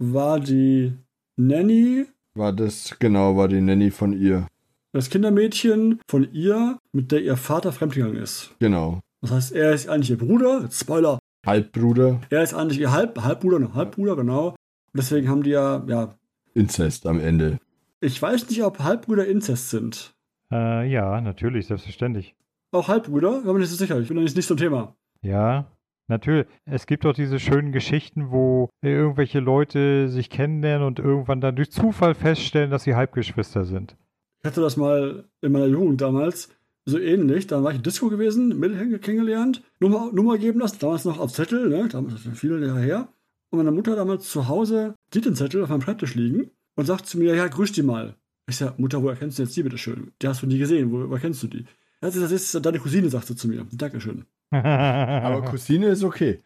war die Nanny, War das, genau, war die Nanny von ihr. das Kindermädchen von ihr, mit der ihr Vater fremdgegangen ist. Genau. Das heißt, er ist eigentlich ihr Bruder, Spoiler, Halbbruder, er ist eigentlich ihr Halb, Halbbruder, ne, Halbbruder, genau. Und deswegen haben die ja, ja, Inzest am Ende. ich weiß nicht, ob Halbbrüder Inzest sind. Äh, ja, natürlich, selbstverständlich. Auch Halbbrüder? Da bin ich nicht so sicher. Ich bin da nicht, nicht so ein Thema. Ja, natürlich. Es gibt auch diese schönen Geschichten, wo irgendwelche Leute sich kennenlernen und irgendwann dann durch Zufall feststellen, dass sie Halbgeschwister sind. Ich hatte das mal in meiner Jugend damals so ähnlich. Dann war ich in Disco gewesen, Mädel kennengelernt, Nummer, Nummer geben lassen, damals noch auf Zettel, ne? damals ist schon viele Jahre her. Und meine Mutter damals zu Hause sieht den Zettel auf meinem Schreibtisch liegen und sagt zu mir, ja, grüß die mal. Ich sag, Mutter, woher kennst du jetzt die bitte schön? Die hast du nie gesehen, wo, woher kennst du die? Ja, das ist deine Cousine, sagt sie zu mir. Dankeschön. [LAUGHS] Aber Cousine ist okay.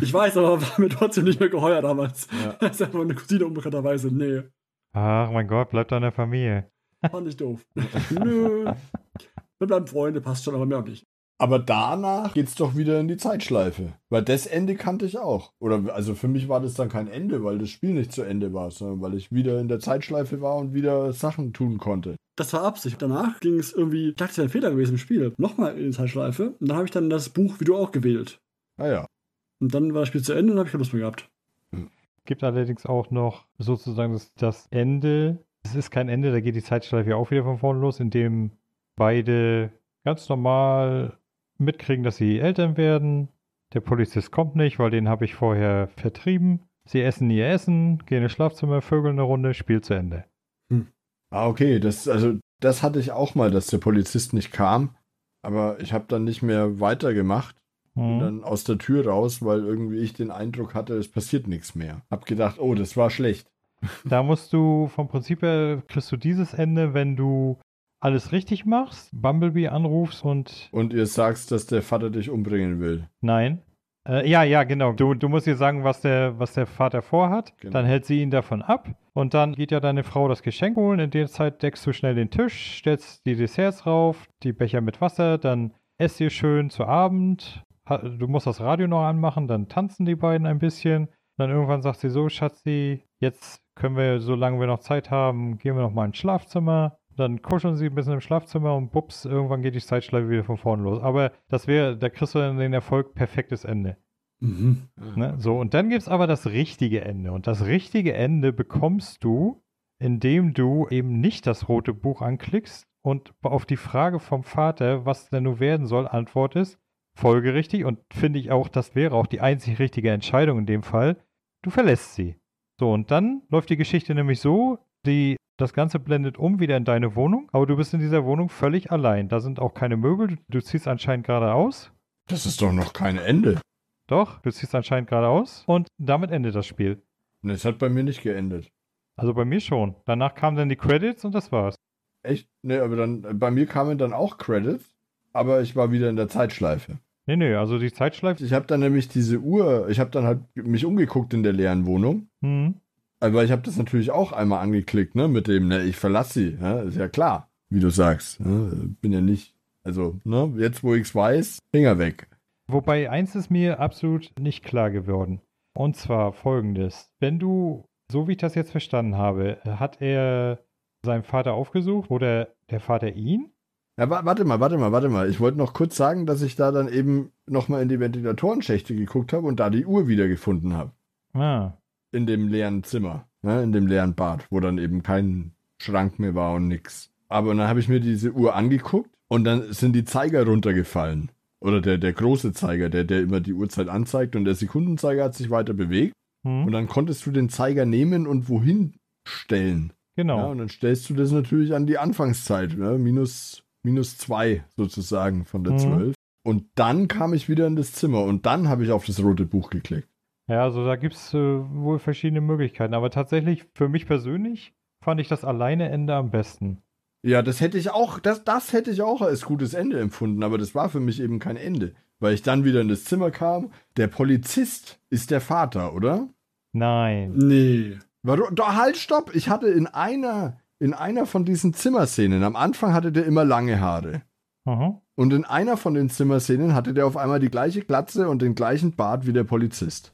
Ich weiß, aber war mir trotzdem nicht mehr geheuer damals. Ja. [LAUGHS] Das ist einfach eine Cousine unbekannterweise. Nee, Ach mein Gott, bleibt an der Familie. fand ich doof. [LAUGHS] Nö. Wir bleiben Freunde, passt schon, aber mehr auch nicht. Aber danach geht's doch wieder in die Zeitschleife. Weil das Ende kannte ich auch. Oder also für mich war das dann kein Ende, weil das Spiel nicht zu Ende war, sondern weil ich wieder in der Zeitschleife war und wieder Sachen tun konnte. Das war Absicht. Danach ging es irgendwie, ich dachte, es wäre ein Fehler gewesen im Spiel. Nochmal in die Zeitschleife. Und dann habe ich dann das Buch wie du auch gewählt. Ah ja. Und dann war das Spiel zu Ende und habe ich keine Lust mehr gehabt. Gibt allerdings auch noch sozusagen das, das Ende. Es ist kein Ende, da geht die Zeitschleife ja auch wieder von vorne los, indem beide ganz normal mitkriegen, dass sie Eltern werden. Der Polizist kommt nicht, weil den habe ich vorher vertrieben. Sie essen ihr Essen, gehen ins Schlafzimmer, vögeln eine Runde, Spiel zu Ende. Ah, okay. Das, also, das hatte ich auch mal, dass der Polizist nicht kam. Aber ich habe dann nicht mehr weitergemacht. Hm. dann aus der Tür raus, weil irgendwie ich den Eindruck hatte, es passiert nichts mehr. Hab gedacht, oh, das war schlecht. Da musst du vom Prinzip her, kriegst du dieses Ende, wenn du alles richtig machst, Bumblebee anrufst und Und ihr sagst, dass der Vater dich umbringen will. Nein. Äh, ja, ja, genau. Du, du musst ihr sagen, was der, was der Vater vorhat. Genau. Dann hält sie ihn davon ab. Und dann geht ja deine Frau das Geschenk holen. In der Zeit deckst du schnell den Tisch, stellst die Desserts rauf, die Becher mit Wasser, dann esst ihr schön zu Abend. Du musst das Radio noch anmachen, dann tanzen die beiden ein bisschen. Dann irgendwann sagt sie so, Schatzi, jetzt können wir, solange wir noch Zeit haben, gehen wir noch mal ins Schlafzimmer. Dann kuscheln sie ein bisschen im Schlafzimmer und bups, irgendwann geht die Zeitschleife wieder von vorne los. Aber das wäre, da kriegst du dann den Erfolg, perfektes Ende. Mhm. Ne? So, und dann gibt es aber das richtige Ende. Und das richtige Ende bekommst du, indem du eben nicht das rote Buch anklickst und auf die Frage vom Vater, was denn nun werden soll, antwortest, folgerichtig. Und finde ich auch, das wäre auch die einzig richtige Entscheidung in dem Fall. Du verlässt sie. So, und dann läuft die Geschichte nämlich so, die, das Ganze blendet um wieder in deine Wohnung, aber du bist in dieser Wohnung völlig allein. Da sind auch keine Möbel, du, ziehst anscheinend gerade aus. Das ist doch noch kein Ende. Doch, du ziehst anscheinend gerade aus und damit endet das Spiel. Es hat bei mir nicht geendet. Also bei mir schon. Danach kamen dann die Credits und das war's. Echt? Nee, aber dann, bei mir kamen dann auch Credits, aber ich war wieder in der Zeitschleife. Nee, nee, also die Zeitschleife. Ich habe dann nämlich diese Uhr, ich habe dann halt mich umgeguckt in der leeren Wohnung. Hm. Aber ich habe das natürlich auch einmal angeklickt, ne, mit dem, ne, ich verlasse sie, ne, ist ja klar. wie du sagst. Ne? Bin ja nicht, also, ne, jetzt wo ich's weiß, Finger weg. Wobei eins ist mir absolut nicht klar geworden. Und zwar folgendes. Wenn du, so wie ich das jetzt verstanden habe, hat er seinen Vater aufgesucht oder der Vater ihn? Ja, wa- warte mal, warte mal, warte mal. Ich wollte noch kurz sagen, dass ich da dann eben nochmal in die Ventilatorenschächte geguckt habe und da die Uhr wiedergefunden habe. Ah, In dem leeren Zimmer, ne, in dem leeren Bad, wo dann eben kein Schrank mehr war und nix. Aber dann habe ich mir diese Uhr angeguckt und dann sind die Zeiger runtergefallen. Oder der, der große Zeiger, der, der immer die Uhrzeit anzeigt und der Sekundenzeiger hat sich weiter bewegt. hm, Und dann konntest du den Zeiger nehmen und wohin stellen. genau. Ja, und dann stellst du das natürlich an die Anfangszeit, ne? minus, minus zwei sozusagen von der Mhm. 12. Und dann kam ich wieder in das Zimmer und dann habe ich auf das rote Buch geklickt. Ja, also da gibt es äh, wohl verschiedene Möglichkeiten. Aber tatsächlich, für mich persönlich, fand ich das alleine Ende am besten. Ja, das hätte ich auch, das, das hätte ich auch als gutes Ende empfunden, aber das war für mich eben kein Ende. Weil ich dann wieder in das Zimmer kam. Der Polizist ist der Vater, oder? Nein. Nee. Warum? Doch, halt, stopp! Ich hatte in einer, in einer von diesen Zimmerszenen, am Anfang hatte der immer lange Haare. Aha. Und in einer von den Zimmerszenen hatte der auf einmal die gleiche Glatze und den gleichen Bart wie der Polizist.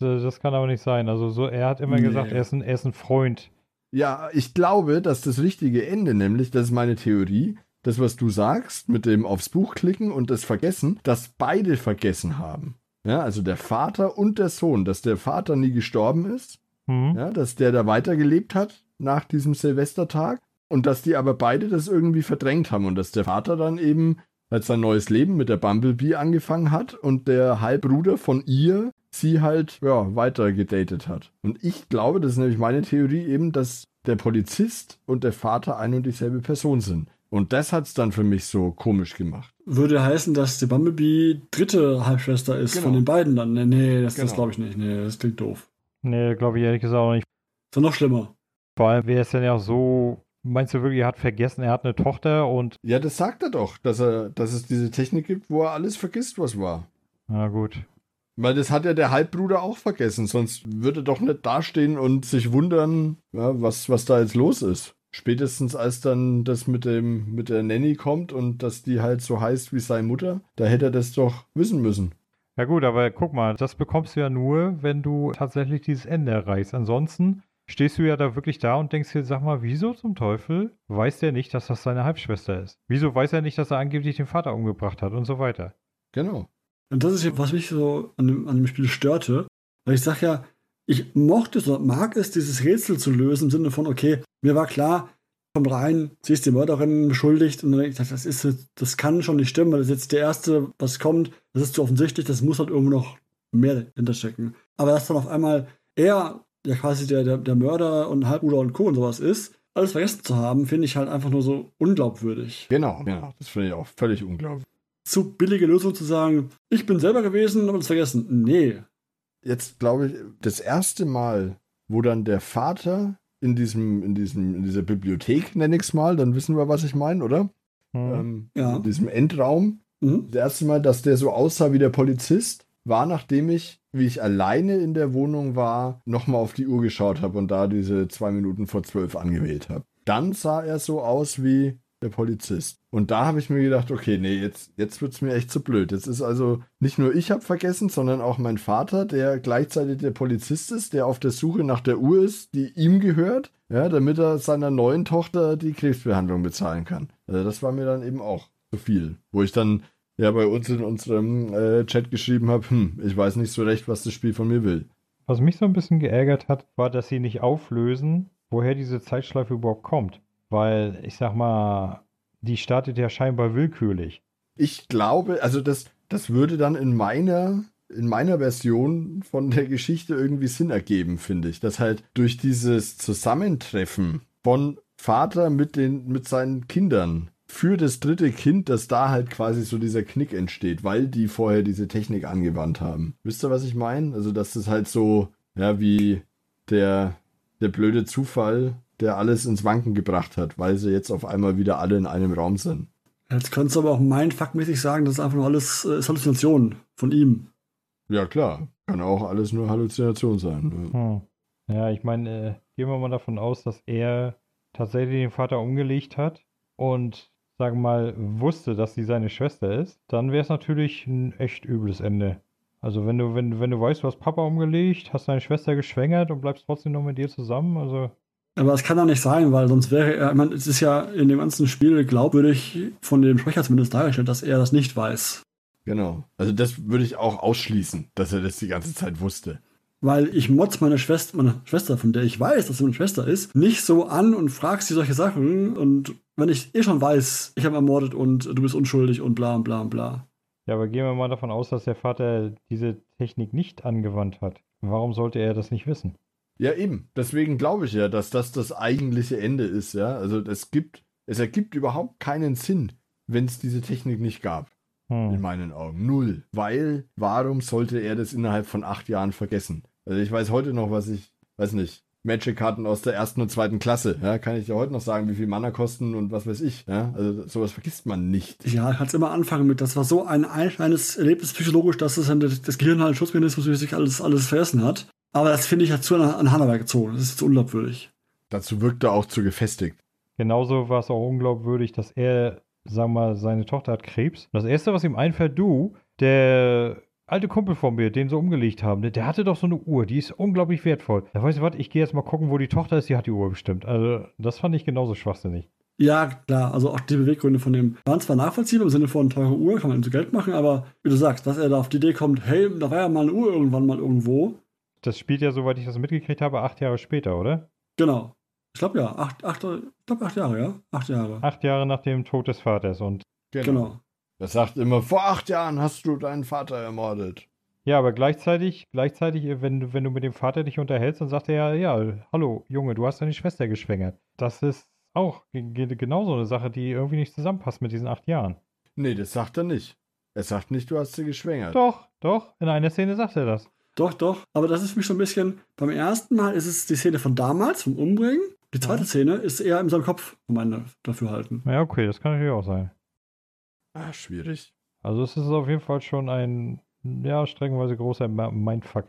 Das kann aber nicht sein. Also so, er hat immer Nee. gesagt, er ist, ein, er ist ein Freund. Ja, ich glaube, dass das richtige Ende, nämlich, das ist meine Theorie, das, was du sagst, mit dem aufs Buch klicken und das Vergessen, dass beide vergessen haben. Ja, also der Vater und der Sohn, dass der Vater nie gestorben ist, Hm? ja, dass der da weitergelebt hat nach diesem Silvestertag und dass die aber beide das irgendwie verdrängt haben und dass der Vater dann eben halt sein neues Leben mit der Bumblebee angefangen hat und der Halbbruder von ihr sie halt ja, weiter gedatet hat. Und ich glaube, das ist nämlich meine Theorie eben, dass der Polizist und der Vater ein und dieselbe Person sind. Und das hat's dann für mich so komisch gemacht. Würde heißen, dass die Bumblebee dritte Halbschwester ist Genau. von den beiden dann. Nee, nee das, das Genau. glaube ich nicht. Nee, das klingt doof. Nee, glaube ich ehrlich gesagt auch nicht. Ist doch noch schlimmer. Vor allem wäre es dann ja auch so, meinst du wirklich, er hat vergessen, er hat eine Tochter und, Ja, das sagt er doch, dass er, dass es diese Technik gibt, wo er alles vergisst, was war. na gut. Weil das hat ja der Halbbruder auch vergessen, sonst würde er doch nicht dastehen und sich wundern, ja, was, was da jetzt los ist. Spätestens als dann das mit dem mit der Nanny kommt und dass die halt so heißt wie seine Mutter, da hätte er das doch wissen müssen. Ja gut, aber guck mal, das bekommst du ja nur, wenn du tatsächlich dieses Ende erreichst. Ansonsten stehst du ja da wirklich da und denkst dir, sag mal, wieso zum Teufel weiß der nicht, dass das seine Halbschwester ist? Wieso weiß er nicht, dass er angeblich den Vater umgebracht hat und so weiter? Genau. Und das ist ja, was mich so an dem, an dem Spiel störte. Weil ich sag ja, ich mochte es oder mag es, dieses Rätsel zu lösen im Sinne von, okay, mir war klar, kommt rein, sie ist die Mörderin beschuldigt und dann ich, das ist das kann schon nicht stimmen, weil das ist jetzt der erste, was kommt, das ist zu offensichtlich, das muss halt irgendwo noch mehr hinterstecken. Aber dass dann auf einmal er ja quasi der, der, der Mörder und Halbbruder und Co. und sowas ist, alles vergessen zu haben, finde ich halt einfach nur so unglaubwürdig. Genau, genau. Das finde ich auch völlig unglaublich. Zu billige Lösung zu sagen, ich bin selber gewesen und es vergessen. Nee. Jetzt glaube ich, das erste Mal, wo dann der Vater in diesem, in diesem, in dieser Bibliothek, nenne ich es mal, dann wissen wir, was ich meine, oder? Hm. Ähm, Ja. In diesem Endraum, Mhm. Das erste Mal, dass der so aussah wie der Polizist, war nachdem ich, wie ich alleine in der Wohnung war, nochmal auf die Uhr geschaut habe und da diese zwei Minuten vor zwölf angewählt habe. Dann sah er so aus wie der Polizist. Und da habe ich mir gedacht, okay, nee, jetzt, jetzt wird es mir echt zu blöd. Jetzt ist also nicht nur ich habe vergessen, sondern auch mein Vater, der gleichzeitig der Polizist ist, der auf der Suche nach der Uhr ist, die ihm gehört, ja, damit er seiner neuen Tochter die Krebsbehandlung bezahlen kann. Also das war mir dann eben auch zu viel. Wo ich dann ja bei uns in unserem äh, Chat geschrieben habe, hm, ich weiß nicht so recht, was das Spiel von mir will. Was mich so ein bisschen geärgert hat, war, dass sie nicht auflösen, woher diese Zeitschleife überhaupt kommt. Weil, ich sag mal, die startet ja scheinbar willkürlich. Ich glaube, also das, das würde dann in meiner, in meiner Version von der Geschichte irgendwie Sinn ergeben, finde ich. Dass halt durch dieses Zusammentreffen von Vater mit den, mit seinen Kindern für das dritte Kind, dass da halt quasi so dieser Knick entsteht, weil die vorher diese Technik angewandt haben. Wisst ihr, was ich meine? Also, dass das halt so, ja, wie der, der blöde Zufall, der alles ins Wanken gebracht hat, weil sie jetzt auf einmal wieder alle in einem Raum sind. Jetzt könntest du aber auch mindfuckmäßig sagen, das ist einfach nur alles äh, ist Halluzination von ihm. Ja, klar. Kann auch alles nur Halluzination sein. ne? Hm. Ja, ich meine, äh, gehen wir mal davon aus, dass er tatsächlich den Vater umgelegt hat und, sagen wir mal, wusste, dass sie seine Schwester ist, dann wäre es natürlich ein echt übles Ende. Also wenn du, wenn, wenn du weißt, du hast Papa umgelegt, hast deine Schwester geschwängert und bleibst trotzdem noch mit dir zusammen, also Aber das kann doch nicht sein, weil sonst wäre er, ich meine, es ist ja in dem ganzen Spiel glaubwürdig von dem Sprecher zumindest dargestellt, dass er das nicht weiß. Genau. Also das würde ich auch ausschließen, dass er das die ganze Zeit wusste. Weil ich motz meine Schwester, meine Schwester, von der ich weiß, dass sie meine Schwester ist, nicht so an und frag sie solche Sachen. Und wenn ich eh schon weiß, ich habe ermordet und du bist unschuldig und bla und bla und bla. Ja, aber gehen wir mal davon aus, dass der Vater diese Technik nicht angewandt hat. Warum sollte er das nicht wissen? Ja, eben. Deswegen glaube ich ja, dass das das eigentliche Ende ist, ja. Also es gibt, es ergibt überhaupt keinen Sinn, wenn es diese Technik nicht gab. In Hm. meinen Augen. Null. Weil, warum sollte er das innerhalb von acht Jahren vergessen? Also ich weiß heute noch, was ich, weiß nicht, Magic-Karten aus der ersten und zweiten Klasse, ja, kann ich dir heute noch sagen, wie viel Mana kosten und was weiß ich, ja. Also sowas vergisst man nicht. Ja, kannst immer anfangen mit, das war so ein einschneidendes Erlebnis psychologisch, dass es dann das das Gehirn halt ein Schutzmechanismus für sich alles, alles vergessen hat. Aber das finde ich halt zu an, an gezogen. Das ist zu unglaubwürdig. Dazu wirkt er auch zu gefestigt. Genauso war es auch unglaubwürdig, dass er, sagen wir mal, seine Tochter hat Krebs. Und das Erste, was ihm einfällt, du, der alte Kumpel von mir, den sie umgelegt haben, der, der hatte doch so eine Uhr, die ist unglaublich wertvoll. Da weißt du was, ich gehe jetzt mal gucken, wo die Tochter ist, die hat die Uhr bestimmt. Also, das fand ich genauso schwachsinnig. Ja, klar, also auch die Beweggründe von dem waren zwar nachvollziehbar im Sinne von teure Uhr, kann man ihm zu Geld machen, aber wie du sagst, dass er da auf die Idee kommt, hey, da war ja mal eine Uhr irgendwann mal irgendwo. Das spielt ja, soweit ich das mitgekriegt habe, acht Jahre später, oder? Genau. Ich glaube ja, acht, acht, ich glaube acht Jahre, ja? Acht Jahre. Acht Jahre nach dem Tod des Vaters. Und Genau. Er sagt immer, vor acht Jahren hast du deinen Vater ermordet. ja, aber gleichzeitig, gleichzeitig, wenn, du- wenn du mit dem Vater dich unterhältst, dann sagt er ja, ja, hallo, Junge, du hast deine Schwester geschwängert. Das ist auch ge- ge- genauso eine Sache, die irgendwie nicht zusammenpasst mit diesen acht Jahren. Nee, das sagt er nicht. Er sagt nicht, du hast sie geschwängert. Doch, doch, in einer Szene sagt er das. Doch, doch. Aber das ist für mich so ein bisschen, beim ersten Mal ist es die Szene von damals, vom Umbringen. Die zweite Ja. Szene ist eher in seinem Kopf, für meine Dafürhalten. Ja, okay, das kann natürlich auch sein. Ah, schwierig. Also es ist auf jeden Fall schon ein, ja, streckenweise großer Mindfuck.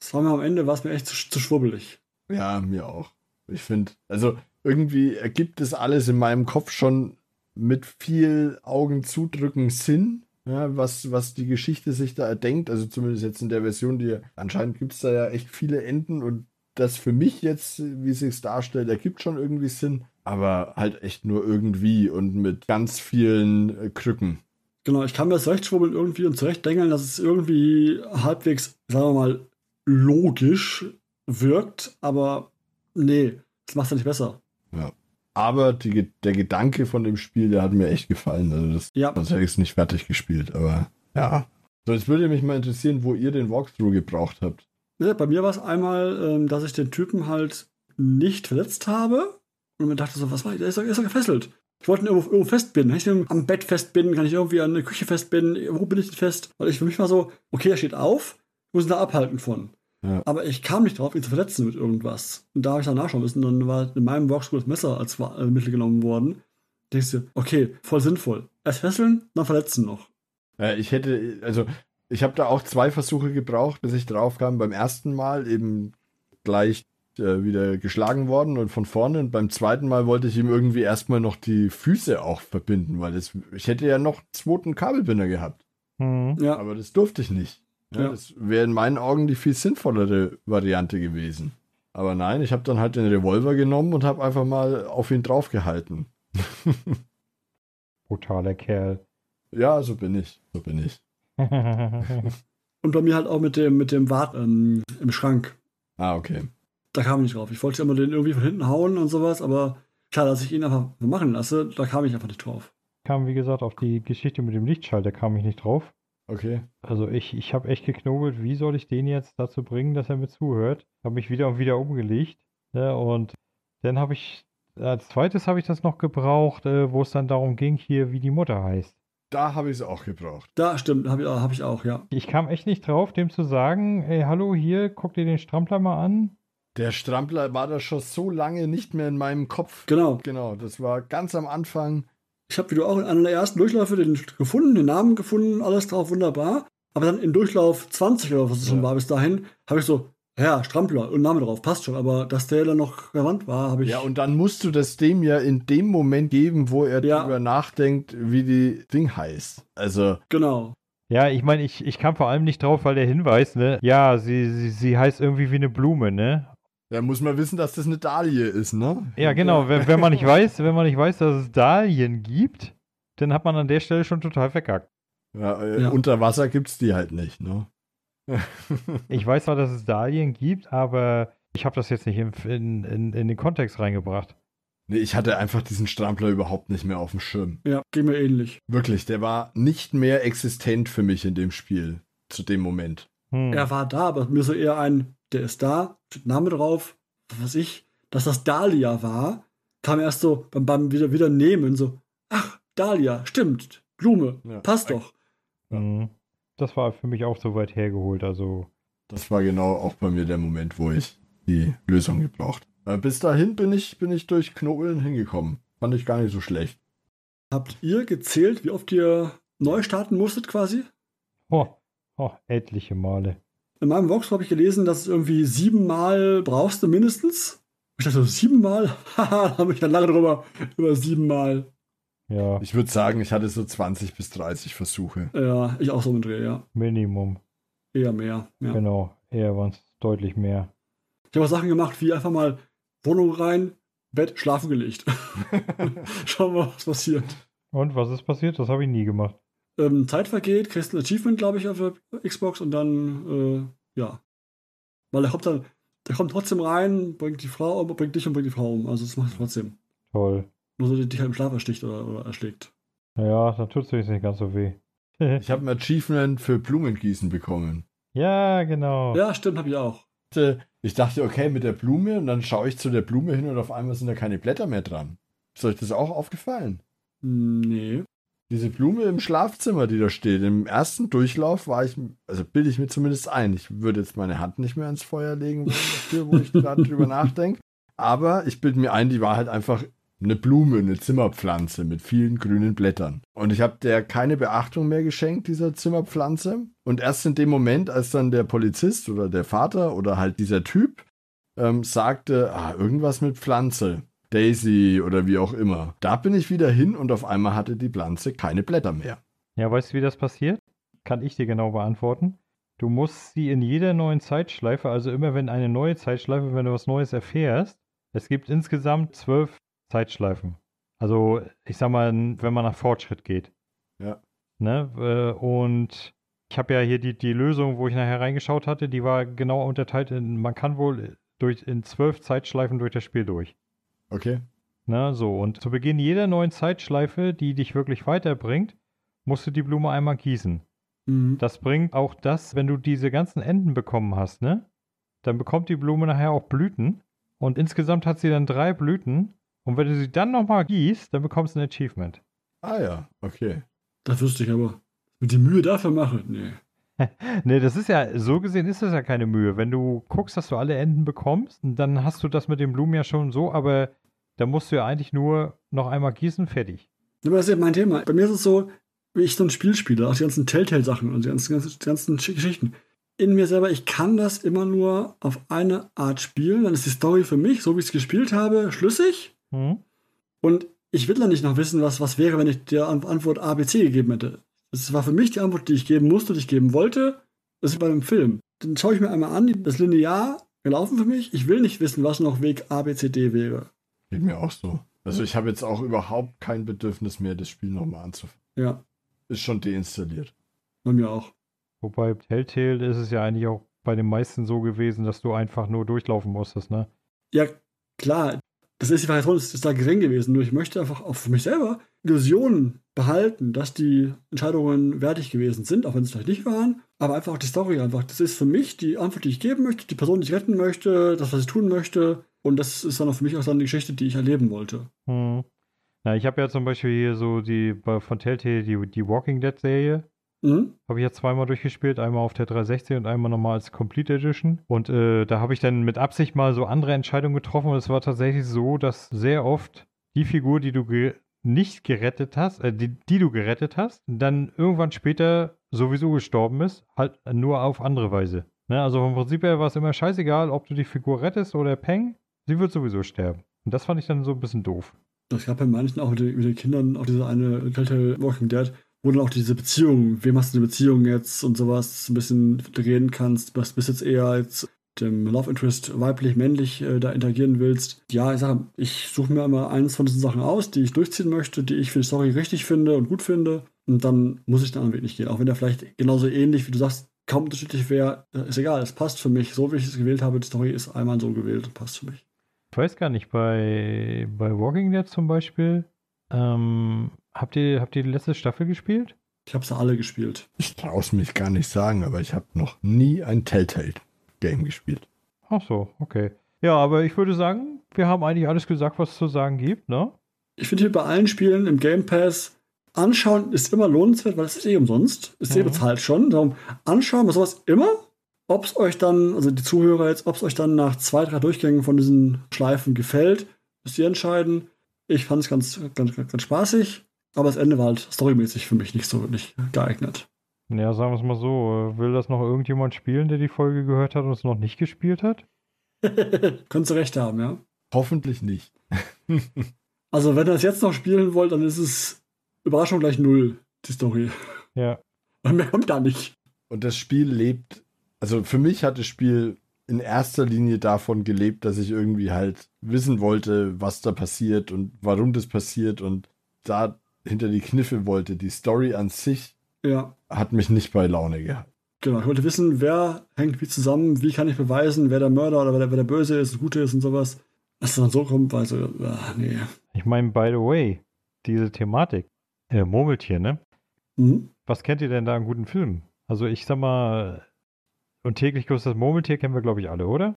Das war mir am Ende, war es mir echt zu, zu schwubbelig. Ja, mir auch. Ich finde, also irgendwie ergibt es alles in meinem Kopf schon mit viel Augen zudrücken Sinn, ja, was, was die Geschichte sich da erdenkt. Also zumindest jetzt in der Version, die anscheinend gibt es da ja echt viele Enden und das für mich jetzt, wie es sich darstellt, ergibt schon irgendwie Sinn, aber halt echt nur irgendwie und mit ganz vielen äh, Krücken. Genau, ich kann mir das zurechtschwubbeln irgendwie und zurechtdengeln, dass es irgendwie halbwegs, sagen wir mal, logisch wirkt, aber nee, das macht es ja nicht besser. Aber die, der Gedanke von dem Spiel, der hat mir echt gefallen. Also das, Ja, sonst hätte ich es nicht fertig gespielt, aber ja. So, jetzt würde mich mal interessieren, wo ihr den Walkthrough gebraucht habt. Ja, bei mir war es einmal, ähm, dass ich den Typen halt nicht verletzt habe. Und mir dachte so, was war ich? Der ist doch, der ist doch gefesselt. Ich wollte ihn irgendwo, irgendwo festbinden. Kann ich ihn am Bett festbinden? Kann ich irgendwie an der Küche festbinden? Wo bin ich denn fest? Weil ich für mich war so, okay, er steht auf, muss ihn da abhalten von. Ja. Aber ich kam nicht drauf, ihn zu verletzen mit irgendwas. Und da habe ich dann nachschauen müssen. Dann war in meinem Walkthrough das Messer als äh, Mittel genommen worden. Denkst du, okay, voll sinnvoll. Erst fesseln, dann verletzen noch. Äh, ich hätte, also ich habe da auch zwei Versuche gebraucht, bis ich drauf kam. Beim ersten Mal eben gleich äh, wieder geschlagen worden und von vorne. Und beim zweiten Mal wollte ich ihm irgendwie erstmal noch die Füße auch verbinden, weil das, ich hätte ja noch einen zweiten Kabelbinder gehabt. Hm. Ja, Aber das durfte ich nicht. Ja. Das wäre in meinen Augen die viel sinnvollere Variante gewesen. Aber nein, ich habe dann halt den Revolver genommen und habe einfach mal auf ihn draufgehalten. [LAUGHS] Brutaler Kerl. Ja, so bin ich. So bin ich. [LAUGHS] und bei mir halt auch mit dem, mit dem Wart ähm, im Schrank. Ah, okay. da kam ich nicht drauf. Ich wollte immer den irgendwie von hinten hauen und sowas, aber klar, dass ich ihn einfach machen lasse, da kam ich einfach nicht drauf. kam, wie gesagt, auf die Geschichte mit dem Lichtschalter kam ich nicht drauf. Okay. Also ich, ich habe echt geknobelt, wie soll ich den jetzt dazu bringen, dass er mir zuhört. Habe mich wieder und wieder umgelegt. Ja, und dann habe ich, als zweites habe ich das noch gebraucht, äh, wo es dann darum ging, hier, wie die Mutter heißt. Da habe ich es auch gebraucht. Da stimmt, habe ich, hab ich auch, ja. Ich kam echt nicht drauf, dem zu sagen, ey, hallo, hier, guck dir den Strampler mal an. Der Strampler war da schon so lange nicht mehr in meinem Kopf. Genau. Genau, das war ganz am Anfang. Ich habe wie du auch in einer der ersten Durchläufe den gefunden, den Namen gefunden, alles drauf, wunderbar. Aber dann in Durchlauf 20 oder was es schon Ja. war bis dahin, habe ich so, Ja, Strampler und Name drauf, passt schon, aber dass der dann noch relevant war, habe ich. Ja, und dann musst du das dem ja in dem Moment geben, wo er Ja. darüber nachdenkt, wie die Ding heißt. Also, Genau. Ja, ich meine, ich, ich kam vor allem nicht drauf, weil der Hinweis, ne? Ja, sie, sie, sie heißt irgendwie wie eine Blume, ne? Da muss man wissen, dass das eine Dahlie ist, ne? Ja, genau. Wenn, wenn man nicht [LAUGHS] weiß, wenn man nicht weiß, dass es Dahlien gibt, dann hat man an der Stelle schon total verkackt. Ja, äh, Ja. Unter Wasser gibt's die halt nicht, ne? Ich weiß zwar, dass es Dahlien gibt, aber ich habe das jetzt nicht in, in, in, in den Kontext reingebracht. nee, ich hatte einfach diesen Strampler überhaupt nicht mehr auf dem Schirm. Ja, geht mir ähnlich. Wirklich, der war nicht mehr existent für mich in dem Spiel. Zu dem Moment. Hm. Er war da, aber mir so eher ein, der ist da, steht Name drauf, was weiß ich, dass das Dahlia war, kam erst so beim, beim wieder, wieder nehmen, so, ach, Dahlia, stimmt, Blume, Ja. passt doch. Hm. Das war für mich auch so weit hergeholt. Also, Das war genau auch bei mir der Moment, wo ich die Lösung gebraucht. Äh, bis dahin bin ich, bin ich durch Knobeln hingekommen. Fand ich gar nicht so schlecht. Habt ihr gezählt, wie oft ihr neu starten musstet quasi? oh, oh, etliche Male. In meinem Vox habe ich gelesen, dass es irgendwie siebenmal brauchst du mindestens. Ich dachte so, siebenmal? [LAUGHS] Haha, da habe ich dann lange drüber, über siebenmal. Ja, Ich würde sagen, ich hatte so 20 bis 30 Versuche. Ja, ich auch so im Dreh, ja. Minimum. Eher mehr, ja. Genau. Eher waren es deutlich mehr. Ich habe auch Sachen gemacht, wie einfach mal Wohnung rein, Bett, schlafen gelegt. [LAUGHS] [LAUGHS] Schauen wir mal, was passiert. Und was ist passiert? Das habe ich nie gemacht. Ähm, Zeit vergeht, kriegst ein Achievement, glaube ich, auf der Xbox und dann, äh, ja. Weil er kommt dann, der kommt trotzdem rein, bringt die Frau um, bringt dich und bringt die Frau um. Also das macht er trotzdem. Toll. Nur so, dass er dich halt im Schlaf ersticht oder, oder erschlägt. Ja, dann tut es nicht ganz so weh. [LAUGHS] Ich habe ein Achievement für Blumengießen bekommen. ja, genau. Ja, stimmt, habe ich auch. Ich dachte, okay, mit der Blume und dann schaue ich zu der Blume hin und auf einmal sind da keine Blätter mehr dran. Ist euch das auch aufgefallen? Nee. Diese Blume im Schlafzimmer, die da steht, im ersten Durchlauf war ich, also bilde ich mir zumindest ein. Ich würde jetzt meine Hand nicht mehr ins Feuer legen dafür, wo ich gerade [LAUGHS] drüber nachdenke. Aber ich bilde mir ein, die war halt einfach eine Blume, eine Zimmerpflanze mit vielen grünen Blättern. Und ich habe der keine Beachtung mehr geschenkt, dieser Zimmerpflanze. Und erst in dem Moment, als dann der Polizist oder der Vater oder halt dieser Typ ähm, sagte, ah, irgendwas mit Pflanze, Daisy oder wie auch immer, da bin ich wieder hin und auf einmal hatte die Pflanze keine Blätter mehr. Ja, weißt du, wie das passiert? Kann ich dir genau beantworten. Du musst sie in jeder neuen Zeitschleife, also immer wenn eine neue Zeitschleife, wenn du was Neues erfährst, es gibt insgesamt zwölf Zeitschleifen. Also, ich sag mal, wenn man nach Fortschritt geht. Ja. Ne? Und ich habe ja hier die, die Lösung, wo ich nachher reingeschaut hatte, die war genau unterteilt in, man kann wohl durch, in zwölf Zeitschleifen durch das Spiel durch. Okay. Na, so, und zu Beginn jeder neuen Zeitschleife, die dich wirklich weiterbringt, musst du die Blume einmal gießen. Mhm. Das bringt auch das, wenn du diese ganzen Enden bekommen hast, ne? Dann bekommt die Blume nachher auch Blüten. Und insgesamt hat sie dann drei Blüten. Und wenn du sie dann nochmal gießt, dann bekommst du ein Achievement. Ah ja, okay. Das wüsste ich aber. Mit die Mühe dafür mache? Nee. [LAUGHS] Ne, das ist ja, so gesehen ist das ja keine Mühe. Wenn du guckst, dass du alle Enden bekommst, dann hast du das mit den Blumen ja schon so, aber da musst du ja eigentlich nur noch einmal gießen, fertig. Aber das ist ja mein Thema. Bei mir ist es so, wie ich so ein Spiel spiele, auch die ganzen Telltale-Sachen und die ganzen, ganzen, die ganzen Sch- Geschichten. In mir selber, ich kann das immer nur auf eine Art spielen. Dann ist die Story für mich, so wie ich es gespielt habe, schlüssig. Hm? Und ich will dann nicht noch wissen, was, was wäre, wenn ich An- Antwort A, B, C gegeben hätte. Das war für mich die Antwort, die ich geben musste, die ich geben wollte. Das ist bei einem Film. Dann schaue ich mir einmal an, das ist linear gelaufen für mich. Ich will nicht wissen, was noch Weg A, B, C, D wäre. Geht mir auch so. Also ich habe jetzt auch überhaupt kein Bedürfnis mehr, das Spiel nochmal anzufangen. Ja, Ist schon deinstalliert. bei mir auch. Wobei Telltale ist es ja eigentlich auch bei den meisten so gewesen, dass du einfach nur durchlaufen musstest, ne? Ja, klar, das ist die Variation, ist, ist da gering gewesen. Nur ich möchte einfach auch für mich selber Illusionen behalten, dass die Entscheidungen wertig gewesen sind, auch wenn es vielleicht nicht waren. Aber einfach auch die Story einfach. Das ist für mich die Antwort, die ich geben möchte, die Person, die ich retten möchte, das, was ich tun möchte. Und das ist dann auch für mich auch dann die Geschichte, die ich erleben wollte. Hm. Na, ich habe ja zum Beispiel hier so die bei- von Telltale die, die Walking Dead Serie. Mhm. Habe ich ja zweimal durchgespielt, einmal auf der 360 und einmal nochmal als Complete Edition. Und äh, da habe ich dann mit Absicht mal so andere Entscheidungen getroffen und es war tatsächlich so, dass sehr oft die Figur, die du ge nicht gerettet hast, äh, die, die du gerettet hast, dann irgendwann später sowieso gestorben ist, halt nur auf andere Weise. Ne, also vom Prinzip her war es immer scheißegal, ob du die Figur rettest oder Peng, sie wird sowieso sterben. Und das fand ich dann so ein bisschen doof. Das gab bei manchen auch mit den, mit den Kindern auch diese eine Telltale Walking Dead, wo dann auch diese Beziehung, wem hast du eine Beziehung jetzt und sowas ein bisschen reden kannst, was bist jetzt eher jetzt dem Love Interest weiblich, männlich äh, da interagieren willst. Ja, ich sage, ich suche mir immer eins von diesen Sachen aus, die ich durchziehen möchte, die ich für die Story richtig finde und gut finde. Und dann muss ich den anderen Weg nicht gehen. Auch wenn der vielleicht genauso ähnlich, wie du sagst, kaum unterschiedlich wäre, ist egal, es passt für mich. So wie ich es gewählt habe, die Story ist einmal so gewählt und passt für mich. Ich weiß gar nicht, bei, bei Walking Dead zum Beispiel, ähm, habt, ihr, habt ihr die letzte Staffel gespielt? Ich habe sie alle gespielt. Ich traue es mich gar nicht sagen, aber ich habe noch nie ein Telltale-Game gespielt. Ach so, okay. Ja, aber ich würde sagen, wir haben eigentlich alles gesagt, was es zu sagen gibt, ne? Ich finde hier bei allen Spielen im Game Pass anschauen ist immer lohnenswert, weil es ist eh umsonst. Ist eh Mhm. bezahlt schon. Darum anschauen wir sowas immer. Ob es euch dann, also die Zuhörer jetzt, ob es euch dann nach zwei, drei Durchgängen von diesen Schleifen gefällt, müsst ihr entscheiden. Ich fand es ganz, ganz, ganz, ganz spaßig, aber das Ende war halt storymäßig für mich nicht so wirklich geeignet. Ja, sagen wir es mal so. äh, Will das noch irgendjemand spielen, der die Folge gehört hat und es noch nicht gespielt hat? [LAUGHS] Könntest du recht haben, ja. Hoffentlich nicht. [LAUGHS] Also, wenn ihr das jetzt noch spielen wollt, dann ist es Überraschung gleich null, die Story. Ja. Und mehr kommt da nicht. Und das Spiel lebt, also für mich hat das Spiel in erster Linie davon gelebt, dass ich irgendwie halt wissen wollte, was da passiert und warum das passiert und da hinter die Kniffe wollte. Die Story an sich Ja, hat mich nicht bei Laune gehabt. genau. Ich wollte wissen, wer hängt wie zusammen, wie kann ich beweisen, wer der Mörder oder wer der, wer der Böse ist, der Gute ist und sowas. Dass es dann so kommt, weil so, ah, nee. Ich meine, by the way, diese Thematik, äh, Murmeltier, ne? Mhm. Was kennt ihr denn da an guten Filmen? Also ich sag mal, und täglich grüßt das Murmeltier kennen wir, glaube ich, alle, oder?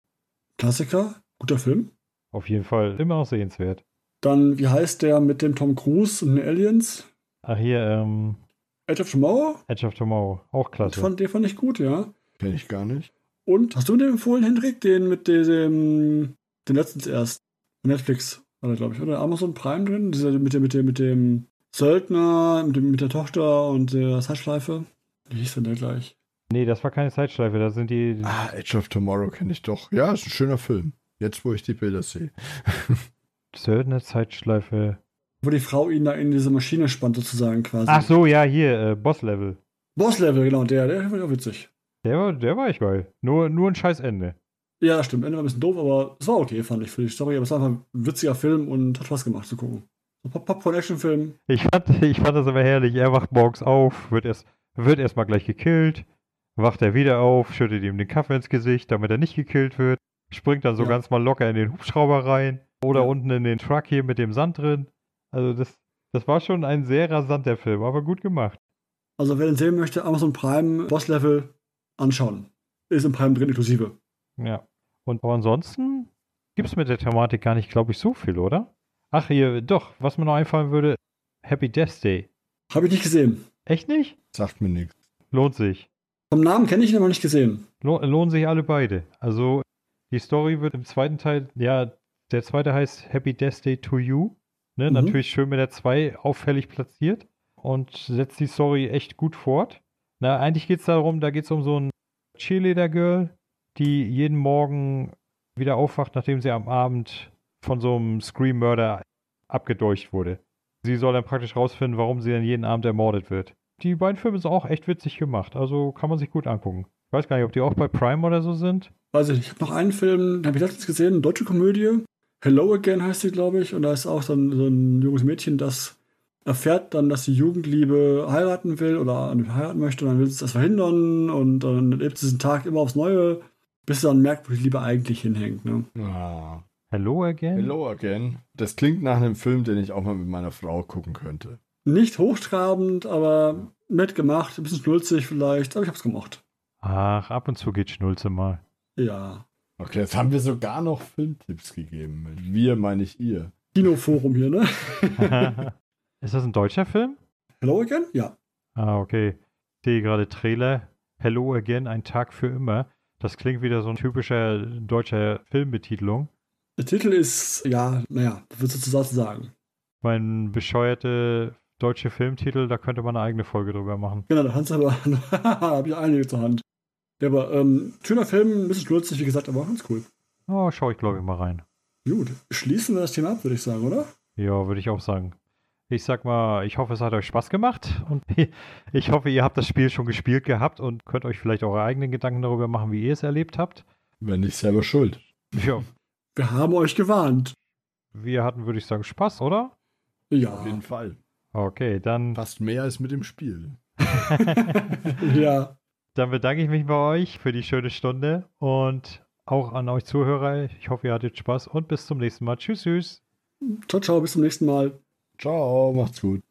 Klassiker, guter Film. Auf jeden Fall immer noch sehenswert. Dann, wie heißt der mit dem Tom Cruise und den Aliens? Ach hier, ähm, Edge of Tomorrow? Edge of Tomorrow, auch klasse. Fand, den fand ich gut, ja. Kenn ich gar nicht. Und hast du den empfohlen, Hendrik? Den mit dem, den letztens erst. Netflix war der, glaube ich, oder? Amazon Prime drin? Dieser mit dem, mit dem, mit dem Söldner, mit, dem, mit der Tochter und der Zeitschleife. Wie hieß denn der gleich? Nee, das war keine Zeitschleife, da sind die. Ah, Edge of Tomorrow kenne ich doch. Ja, ist ein schöner Film. Jetzt, wo ich die Bilder sehe. [LAUGHS] Söldner Zeitschleife. Wo die Frau ihn da in diese Maschine spannt, sozusagen quasi. Ach so, ja, hier, äh, Boss-Level. Boss-Level, genau, der, der fand ich auch witzig. Der war, der war echt geil. Nur, nur ein scheiß Ende. Ja, das stimmt. Ende war ein bisschen doof, aber es war okay, fand ich für die Story. Aber es war einfach ein witziger Film und hat Spaß gemacht zu gucken. Popcorn-Action-Film. Ich fand, ich fand das aber herrlich. Er wacht morgens auf, wird erst, wird erstmal gleich gekillt, wacht er wieder auf, schüttet ihm den Kaffee ins Gesicht, damit er nicht gekillt wird, springt dann so Ja. ganz mal locker in den Hubschrauber rein oder Ja. unten in den Truck hier mit dem Sand drin. Also das, das war schon ein sehr rasanter Film, aber gut gemacht. Also wer den sehen möchte, Amazon Prime Boss-Level anschauen. Ist im Prime drin inklusive. Ja. Und aber ansonsten gibt es mit der Thematik gar nicht, glaube ich, so viel, oder? Ach, hier, doch, was mir noch einfallen würde, Happy Death Day. Habe ich nicht gesehen. Echt nicht? Sagt mir nichts. Lohnt sich. Vom Namen kenne ich ihn aber nicht gesehen. Lo lohnen sich alle beide. Also die Story wird im zweiten Teil, ja, der zweite heißt Happy Death Day to You. Ne? Mhm. Natürlich schön mit der 2 auffällig platziert und setzt die Story echt gut fort. Na, eigentlich geht es darum, da geht es um so ein Cheerleader-Girl, die jeden Morgen wieder aufwacht, nachdem sie am Abend von so einem Scream-Mörder abgedeucht wurde. Sie soll dann praktisch rausfinden, warum sie dann jeden Abend ermordet wird. Die beiden Filme sind auch echt witzig gemacht, also kann man sich gut angucken. Ich weiß gar nicht, ob die auch bei Prime oder so sind. Weiß ich nicht. Ich habe noch einen Film, den habe ich letztens gesehen, eine deutsche Komödie. Hello Again heißt sie, glaube ich. Und da ist auch so ein, so ein junges Mädchen, das erfährt dann, dass die Jugendliebe heiraten will oder heiraten möchte. Und dann will sie das verhindern. Und dann lebt sie diesen Tag immer aufs Neue, bis sie dann merkt, wo die Liebe eigentlich hinhängt. Ne? Ah. Hello again? Hello again. Das klingt nach einem Film, den ich auch mal mit meiner Frau gucken könnte. Nicht hochtrabend, aber nett gemacht. Ein bisschen schnulzig vielleicht. Aber ich habe es gemocht. Ach, ab und zu geht Schnulze mal. Ja. Okay, jetzt haben wir sogar noch Filmtipps gegeben. Wir meine ich ihr. Kinoforum hier, ne? [LAUGHS] Ist das ein deutscher Film? Hello Again? Ja. Ah, okay. Ich sehe gerade Trailer. Hello again, ein Tag für immer. Das klingt wieder so ein typischer deutscher Filmbetitelung. Der Titel ist, ja, naja, willst du dazu sagen? Mein bescheuerte deutsche Filmtitel, da könnte man eine eigene Folge drüber machen. Genau, da du aber, [LAUGHS] habe ich einige zur Hand. Ja, aber ähm, schöner Film, ein bisschen schlutzig, wie gesagt, aber auch ganz cool. Oh, schau ich glaube ich mal rein. Gut, schließen wir das Thema ab, würde ich sagen, oder? Ja, würde ich auch sagen. Ich sag mal, ich hoffe, es hat euch Spaß gemacht und [LAUGHS] ich hoffe, ihr habt das Spiel schon gespielt gehabt und könnt euch vielleicht eure eigenen Gedanken darüber machen, wie ihr es erlebt habt. Wenn nicht selber schuld. Ja. Wir haben euch gewarnt. Wir hatten, würde ich sagen, Spaß, oder? Ja. Auf jeden Fall. Okay, dann. Fast mehr als mit dem Spiel. [LAUGHS] ja. Dann bedanke ich mich bei euch für die schöne Stunde und auch an euch Zuhörer. Ich hoffe, ihr hattet Spaß und bis zum nächsten Mal. Tschüss, tschüss. Ciao, ciao, bis zum nächsten Mal. Ciao, macht's gut.